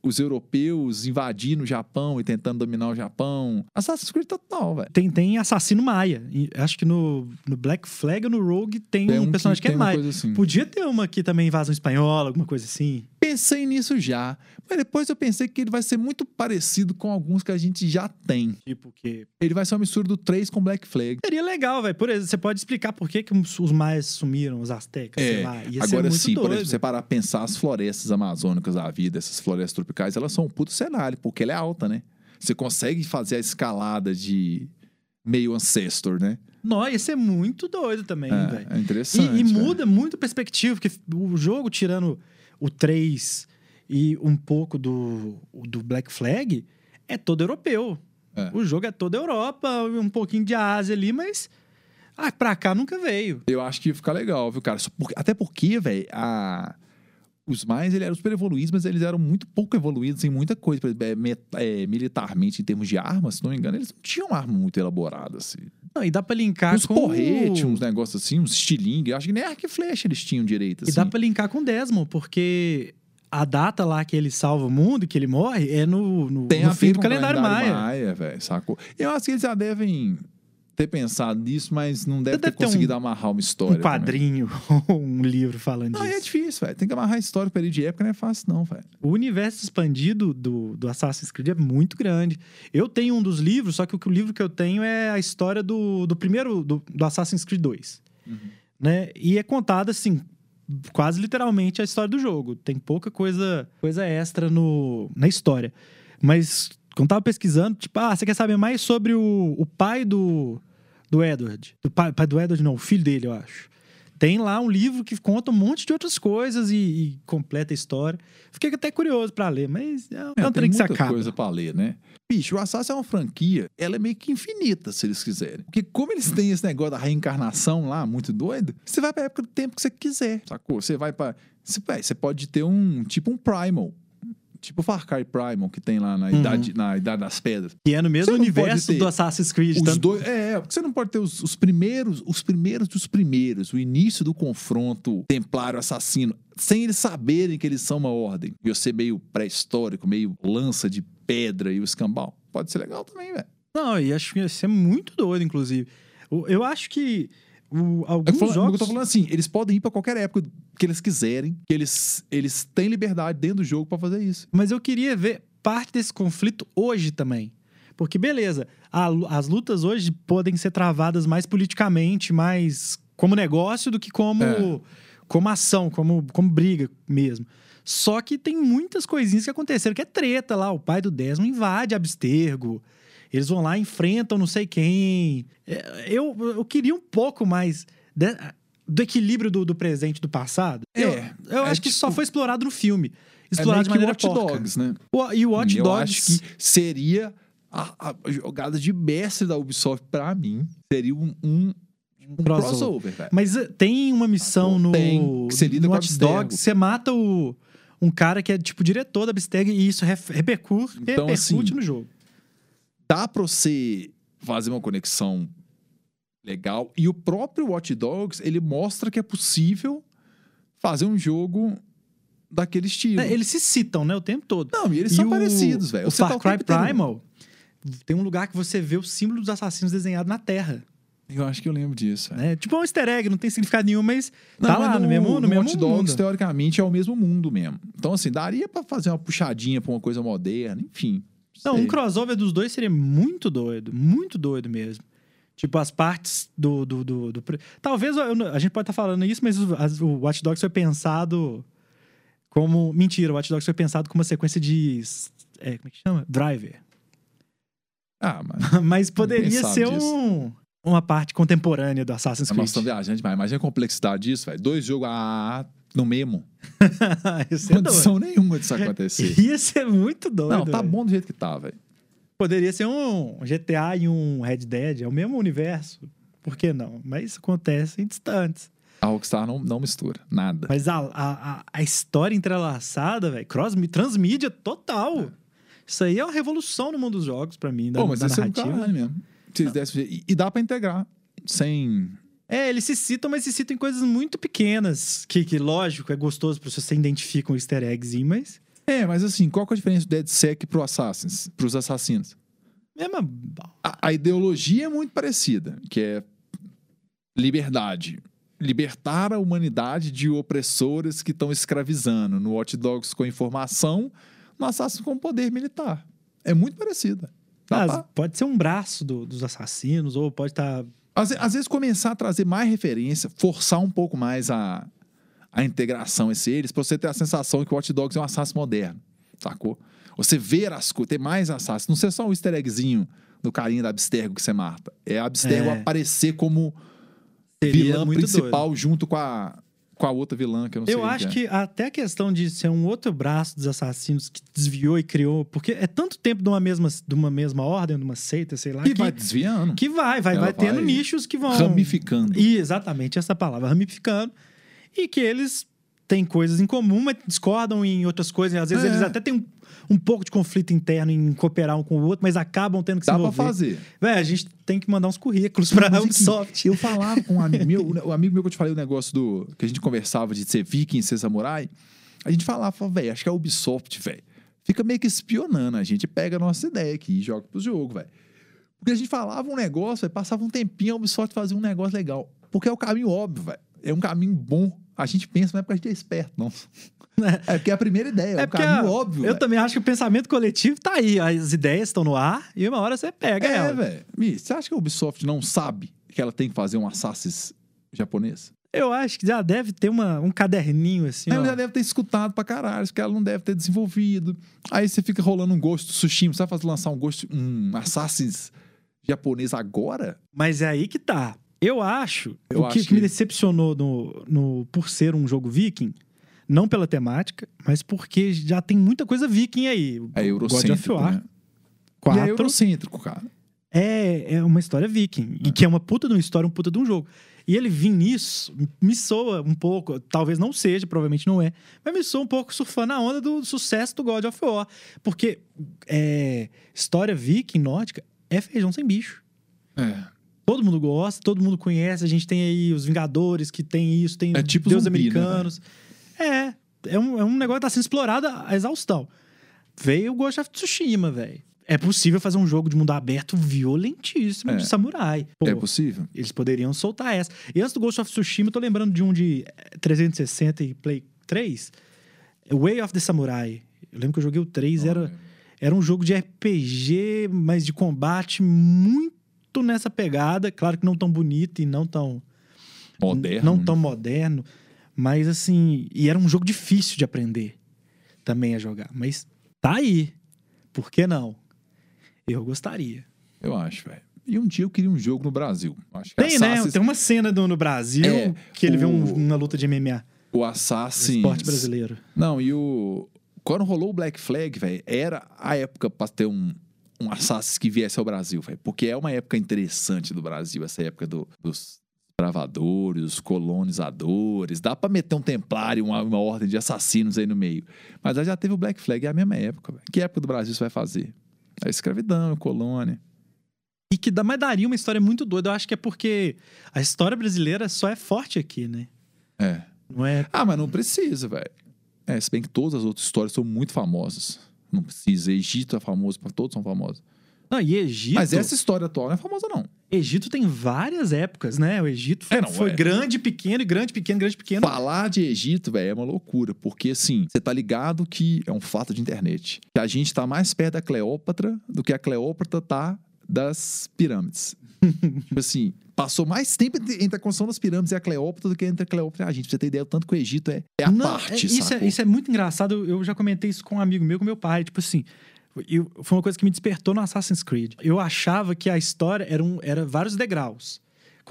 os europeus invadindo o Japão e tentando dominar o Japão. Assassin's Creed total, velho. Tem, tem assassino maia. Acho que no, no Black Flag ou no Rogue tem, Tem um, um personagem que, tem é maia. assim. Podia ter uma aqui também, invasão espanhola, alguma coisa assim. Pensei nisso já, mas depois eu pensei que ele vai ser muito parecido com alguns que a gente já tem. Tipo, que. Ele vai ser uma mistura do 3 com Black Flag. Seria legal, velho. Por exemplo, você pode explicar por que, que os maias sumiram, os astecas, sei lá. Ia É, agora sim, por exemplo, você parar pra pensar as florestas amazônicas da vida, essas florestas tropicais, elas são um puto cenário, porque ela é alta, né? Você consegue fazer a escalada de meio ancestor, né? Não, ia ser muito doido também, velho. É, é interessante. E, e muda muito a perspectiva, porque o jogo, tirando o 3 e um pouco do, do Black Flag, é todo europeu. É. O jogo é toda Europa, um pouquinho de Ásia ali, mas ah, pra cá nunca veio. Eu acho que ia ficar legal, viu, cara? Porque- até porque, velho, a... os mais eles eram super evoluídos, mas eles eram muito pouco evoluídos em muita coisa. Por exemplo, é, é, militarmente, em termos de armas, se não me engano, eles não tinham arma muito elaborada, assim. Não, e dá pra linkar uns com... porretes, uns negócios assim, uns estilingue. Acho que nem arco e flecha eles tinham direito, E assim. dá pra linkar com o Desmond, porque a data lá que ele salva o mundo, que ele morre, é no, no, Tem no a fim do com o calendário, Maia. Maia, velho, sacou? Eu acho que eles já devem ter pensado nisso, mas não deve ter deve ter conseguido um- amarrar uma história. Um quadrinho ou um livro falando. Não, disso. é difícil, velho. Tem que amarrar a história com período de época, não é fácil, não, velho. O universo expandido do, do Assassin's Creed é muito grande. Eu tenho um dos livros, só que o, o livro que eu tenho é a história do, do primeiro, do, do Assassin's Creed 2. Né? E é contada, assim, quase literalmente a história do jogo. Tem pouca coisa, coisa extra no, na história. Mas, quando tava pesquisando, tipo, ah, você quer saber mais sobre o, o pai do, do Edward? Do pai, pai do Edward, não, o filho dele, eu acho. tem lá um livro que conta um monte de outras coisas e, e completa a história. Fiquei até curioso pra ler, mas é, é É, um tem trem que se muita acaba. coisa pra ler, né? Bicho, o Assassin é uma franquia, ela é meio que infinita, se eles quiserem. Porque como eles têm esse negócio da reencarnação lá, muito doido, você vai pra época do tempo que você quiser, sacou? Você vai pra... Você pode ter um, tipo um Primal, tipo o Far Cry Primal que tem lá na, Uhum. idade, na Idade das Pedras. Que é no mesmo universo do Assassin's Creed. Os tanto- dois, é, porque você não pode ter os, os primeiros, os primeiros dos primeiros, o início do confronto templário assassino, sem eles saberem que eles são uma ordem. E você meio pré-histórico, meio lança de pedra e o escambau. Pode ser legal também, velho. Não, e acho que ia ser muito doido, inclusive. Eu acho que o, Eu, alguns tô falando- jogos... eu tô falando assim, eles podem ir pra qualquer época que eles quiserem, que eles, eles têm liberdade dentro do jogo pra fazer isso. Mas eu queria ver parte desse conflito hoje também. Porque, beleza, a as lutas hoje podem ser travadas mais politicamente, mais como negócio do que como, É. como ação, como, como briga mesmo. Só que tem muitas coisinhas que aconteceram, que é treta lá. O pai do Desmond invade Abstergo. Eles vão lá, enfrentam não sei quem. É, Eu, eu queria um pouco mais de- do equilíbrio do, do presente e do passado. É, eu, eu é acho que tipo- só foi explorado no filme. É Explorado de que maneira Watch porca. Dogs, né? O- E o Watch eu Dogs. acho que seria a, a jogada de mestre da Ubisoft pra mim. Seria um, um, um crossover. crossover, velho. Mas eh, tem uma missão no, Tem, que você lida no Watch. Dogs. Você mata o, um cara que é tipo diretor da Abstergo e isso repercute, Então, repercute assim, no jogo. Dá pra você fazer uma conexão legal. E o próprio Watch Dogs, ele mostra que é possível fazer um jogo daquele estilo. É, eles se citam, né, o tempo todo. Não, e eles E são o- parecidos, velho. O Far tá o Cry Primal tem um lugar que você vê o símbolo dos assassinos desenhado na terra. Eu acho que eu lembro disso, velho. Né? Tipo um easter egg, não tem significado nenhum, mas Não, tá mas lá no, mesmo, no, mesmo Watch Dogs, mundo. teoricamente, é o mesmo mundo mesmo. Então, assim, daria pra fazer uma puxadinha pra uma coisa moderna, enfim. Não, sei. um crossover dos dois seria muito doido, muito doido mesmo. Tipo, as partes do. do, do, do- Talvez eu a gente pode estar falando isso, mas o, as- o Watch Dogs foi pensado como. Mentira, o Watch Dogs foi pensado como uma sequência de. é, como é que chama? Driver. Ah, mas Mas poderia ser disso? um, uma parte contemporânea do Assassin's Creed. estamos viajando demais. Imagina a complexidade disso, velho. Dois jogos ah, no mesmo. É doido. Condição nenhuma disso acontecer. Ia ser muito doido. Não, tá velho. bom do jeito que tá, velho. Poderia ser um GTA e um Red Dead, é o mesmo universo. Por que não? Mas acontece em distantes. A Rockstar não, não mistura nada. Mas a, a, a- história entrelaçada, velho, cross transmídia total. Isso aí é uma revolução no mundo dos jogos, pra mim, da, Pô, mas da é um narrativa. caralho mesmo. Se dessem- e, e dá pra integrar. Sem. é, eles se citam, mas se citam em coisas muito pequenas. Que, que lógico, é gostoso pra você identificar um easter eggzinho, mas. É, mas assim, qual que é a diferença do DeadSec pro Assassins, pros assassinos? Uma. A, a ideologia é muito parecida, que é liberdade. Libertar a humanidade de opressores que estão escravizando. No Watch Dogs com informação, no Assassin's com poder militar. É muito parecida. Ah, pra- pode ser um braço do- dos assassinos, ou pode estar. às, às vezes começar a trazer mais referência, forçar um pouco mais a, a integração entre eles, pra você ter a sensação que o Watch Dogs é um Assassin moderno, sacou? Você ver as coisas, ter mais Assassins, não ser só um easter eggzinho do carinha da Abstergo que você mata. É a Abstergo É. aparecer como Seria vilã principal junto com a, com a outra vilã, que eu não sei Eu acho é. que até a questão de ser um outro braço dos assassinos que desviou e criou, porque é tanto tempo de uma mesma, de uma mesma ordem, de uma seita, sei lá, E que, vai desviando, que vai, vai, Ela vai tendo vai nichos que vão. ramificando. E exatamente essa palavra, ramificando. E que eles têm coisas em comum, mas discordam em outras coisas. Às vezes É. eles até têm um, um pouco de conflito interno em cooperar um com o outro, mas acabam tendo que Dá se pra envolver. fazer. Véi, a gente tem que mandar uns currículos pra Mas é Ubisoft. Eu falava com um amigo meu, o amigo meu que eu te falei o negócio do. que a gente conversava de ser viking, ser samurai. A gente falava, velho, acho que a Ubisoft, velho, fica meio que espionando. A gente pega a nossa ideia aqui e joga pro jogo, velho. Porque a gente falava um negócio, véio, passava um tempinho, a Ubisoft fazia um negócio legal. Porque é o caminho óbvio, velho. É um caminho bom. A gente pensa, não é porque a gente é esperto, não. É porque é a primeira ideia, é, É um porque caminho a- óbvio. Eu velho. também acho que o pensamento coletivo tá aí. As ideias estão no ar e uma hora você pega É, ela. velho. Você acha que a Ubisoft não sabe que ela tem que fazer um Assassin's japonês? Eu acho que já deve ter uma, um caderninho assim. Ela ó. já deve ter escutado pra caralho, porque ela não deve ter desenvolvido. Aí você fica rolando um Tsushima. Você vai fazer lançar um Ghost, um Assassin's japonês agora? Mas é aí que tá. Eu acho. Eu o que, acho que me decepcionou no, no, por ser um jogo viking, não pela temática, mas porque já tem muita coisa viking aí. É God of eurocêntrico, War né? E 4 é eurocêntrico, cara. é, é uma história viking. E que é uma puta de uma história, um puta de um jogo. E ele vir nisso, me soa um pouco, talvez não seja, provavelmente não é, mas me soa um pouco surfando a onda do sucesso do God of War. Porque é, história viking nórdica é feijão sem bicho. É. Todo mundo gosta, todo mundo conhece. A gente tem aí os Vingadores que tem isso, tem É tipo Deus zumbi, né, Americanos. é, é um, é um negócio que tá sendo explorado a exaustão. Veio o Ghost of Tsushima, velho. É possível fazer um jogo de mundo aberto violentíssimo É. de samurai. Pô, É possível? eles poderiam soltar essa. E antes do Ghost of Tsushima, eu tô lembrando de um de eh, 360 e Play 3. Way of the Samurai. Eu lembro que eu joguei o 3, era, era um jogo de RPG, mas de combate muito nessa pegada. Claro que não tão bonito e não tão. Moderno. Não né? tão moderno. Mas assim. E era um jogo difícil de aprender também a jogar. Mas tá aí. Por que não? Eu gostaria. Eu acho, velho. E um dia eu queria um jogo no Brasil. Acho que Tem, né? Assassin's- Tem uma cena do- no Brasil É, que ele vê um- o- uma luta de MMA. O Assassin. Esporte brasileiro. Não, e o. Quando rolou o Black Flag, velho, era a época pra ter um, um Assassin que viesse ao Brasil, velho. Porque é uma época interessante do Brasil, essa época do- dos bravadores, dos colonizadores. Dá pra meter um templário, uma, uma ordem de assassinos aí no meio. Mas aí já teve o Black Flag, é a mesma época, velho. Que época do Brasil você vai fazer? A escravidão, a colônia. E que dá, mas daria uma história muito doida. Eu acho que é porque a história brasileira só é forte aqui, né? É. Não é. Ah, mas não precisa, velho. É, se bem que todas as outras histórias são muito famosas. Não precisa. Egito é famoso, todos são famosos. Não, e Egito. Mas essa história atual não é famosa, não. Egito tem várias épocas, né? O Egito foi, É, não, foi é. grande, pequeno, e grande, pequeno, grande, pequeno. Falar de Egito, velho, é uma loucura. Porque, assim, você tá ligado que é um fato de internet. Que a gente tá mais perto da Cleópatra do que a Cleópatra tá das pirâmides. tipo assim, passou mais tempo entre a construção das pirâmides e a Cleópatra do que entre a Cleópatra e a gente. Pra você ter ideia, o tanto que o Egito é, é a Não, parte, é- isso, é, isso é muito engraçado. Eu já comentei isso com um amigo meu, com meu pai. Tipo assim, eu- foi uma coisa que me despertou no Assassin's Creed. Eu achava que a história era, um, era vários degraus.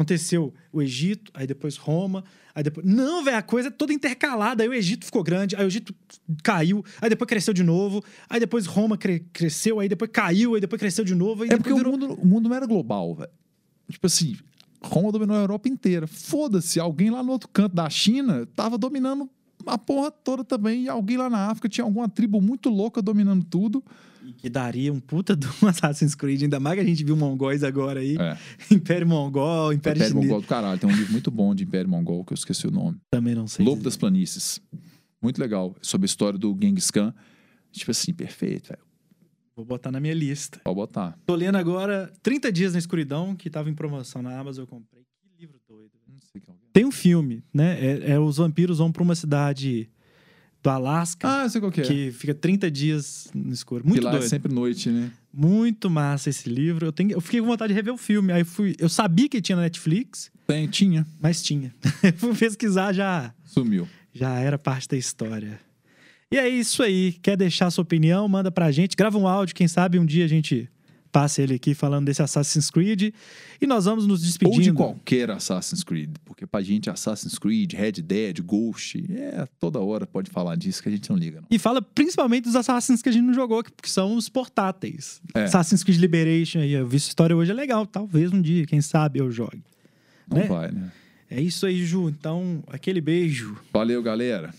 Aconteceu o Egito, aí depois Roma, aí depois. Não, velho, a coisa é toda intercalada. Aí o Egito ficou grande, aí o Egito caiu, aí depois cresceu de novo, aí depois Roma cre- cresceu, aí depois caiu, aí depois cresceu de novo. Aí É porque o virou- mundo, o mundo não era global, velho. Tipo assim, Roma dominou a Europa inteira. Foda-se, alguém lá no outro canto da China tava dominando a porra toda também. E alguém lá na África tinha alguma tribo muito louca dominando tudo. Que daria um puta do Assassin's Creed, ainda mais que a gente viu mongóis agora aí. É, Império Mongol, Império, Império Chinês. Mongol do caralho. Tem um livro muito bom de Império Mongol, que eu esqueci o nome. Também não sei. Lobo dizer. das Planícies. Muito legal. Sobre a história do Genghis Khan. Tipo assim, perfeito, velho. Vou botar na minha lista. Pode botar. Tô lendo agora 30 Dias na Escuridão, que tava em promoção na Amazon, eu comprei. Que livro doido. Não sei qual que é. Tem um filme, né? É, é os vampiros vão pra uma cidade do Alasca, Ah, eu sei qual que é. que fica 30 dias no escuro. Muito que lá doido. é sempre noite, né? Muito massa esse livro. Eu, tenho, eu fiquei com vontade de rever o filme. Aí fui. Eu sabia que tinha na Netflix, Tem, tinha. mas tinha. fui pesquisar, já, Sumiu. já era parte da história. E é isso aí. Quer deixar sua opinião? Manda pra gente. Grava um áudio, quem sabe um dia a gente passa ele aqui falando desse Assassin's Creed. E nós vamos nos despedindo. Ou de qualquer Assassin's Creed. Porque pra gente, Assassin's Creed, Red Dead, Ghost, é toda hora pode falar disso que a gente não liga, não. E fala principalmente dos Assassins que a gente não jogou, que que são os portáteis. É. Assassin's Creed Liberation aí. Eu vi essa história hoje, é legal. Talvez um dia, quem sabe, eu jogue. Não Né? vai, né? É isso aí, Ju. Então, aquele beijo. Valeu, galera.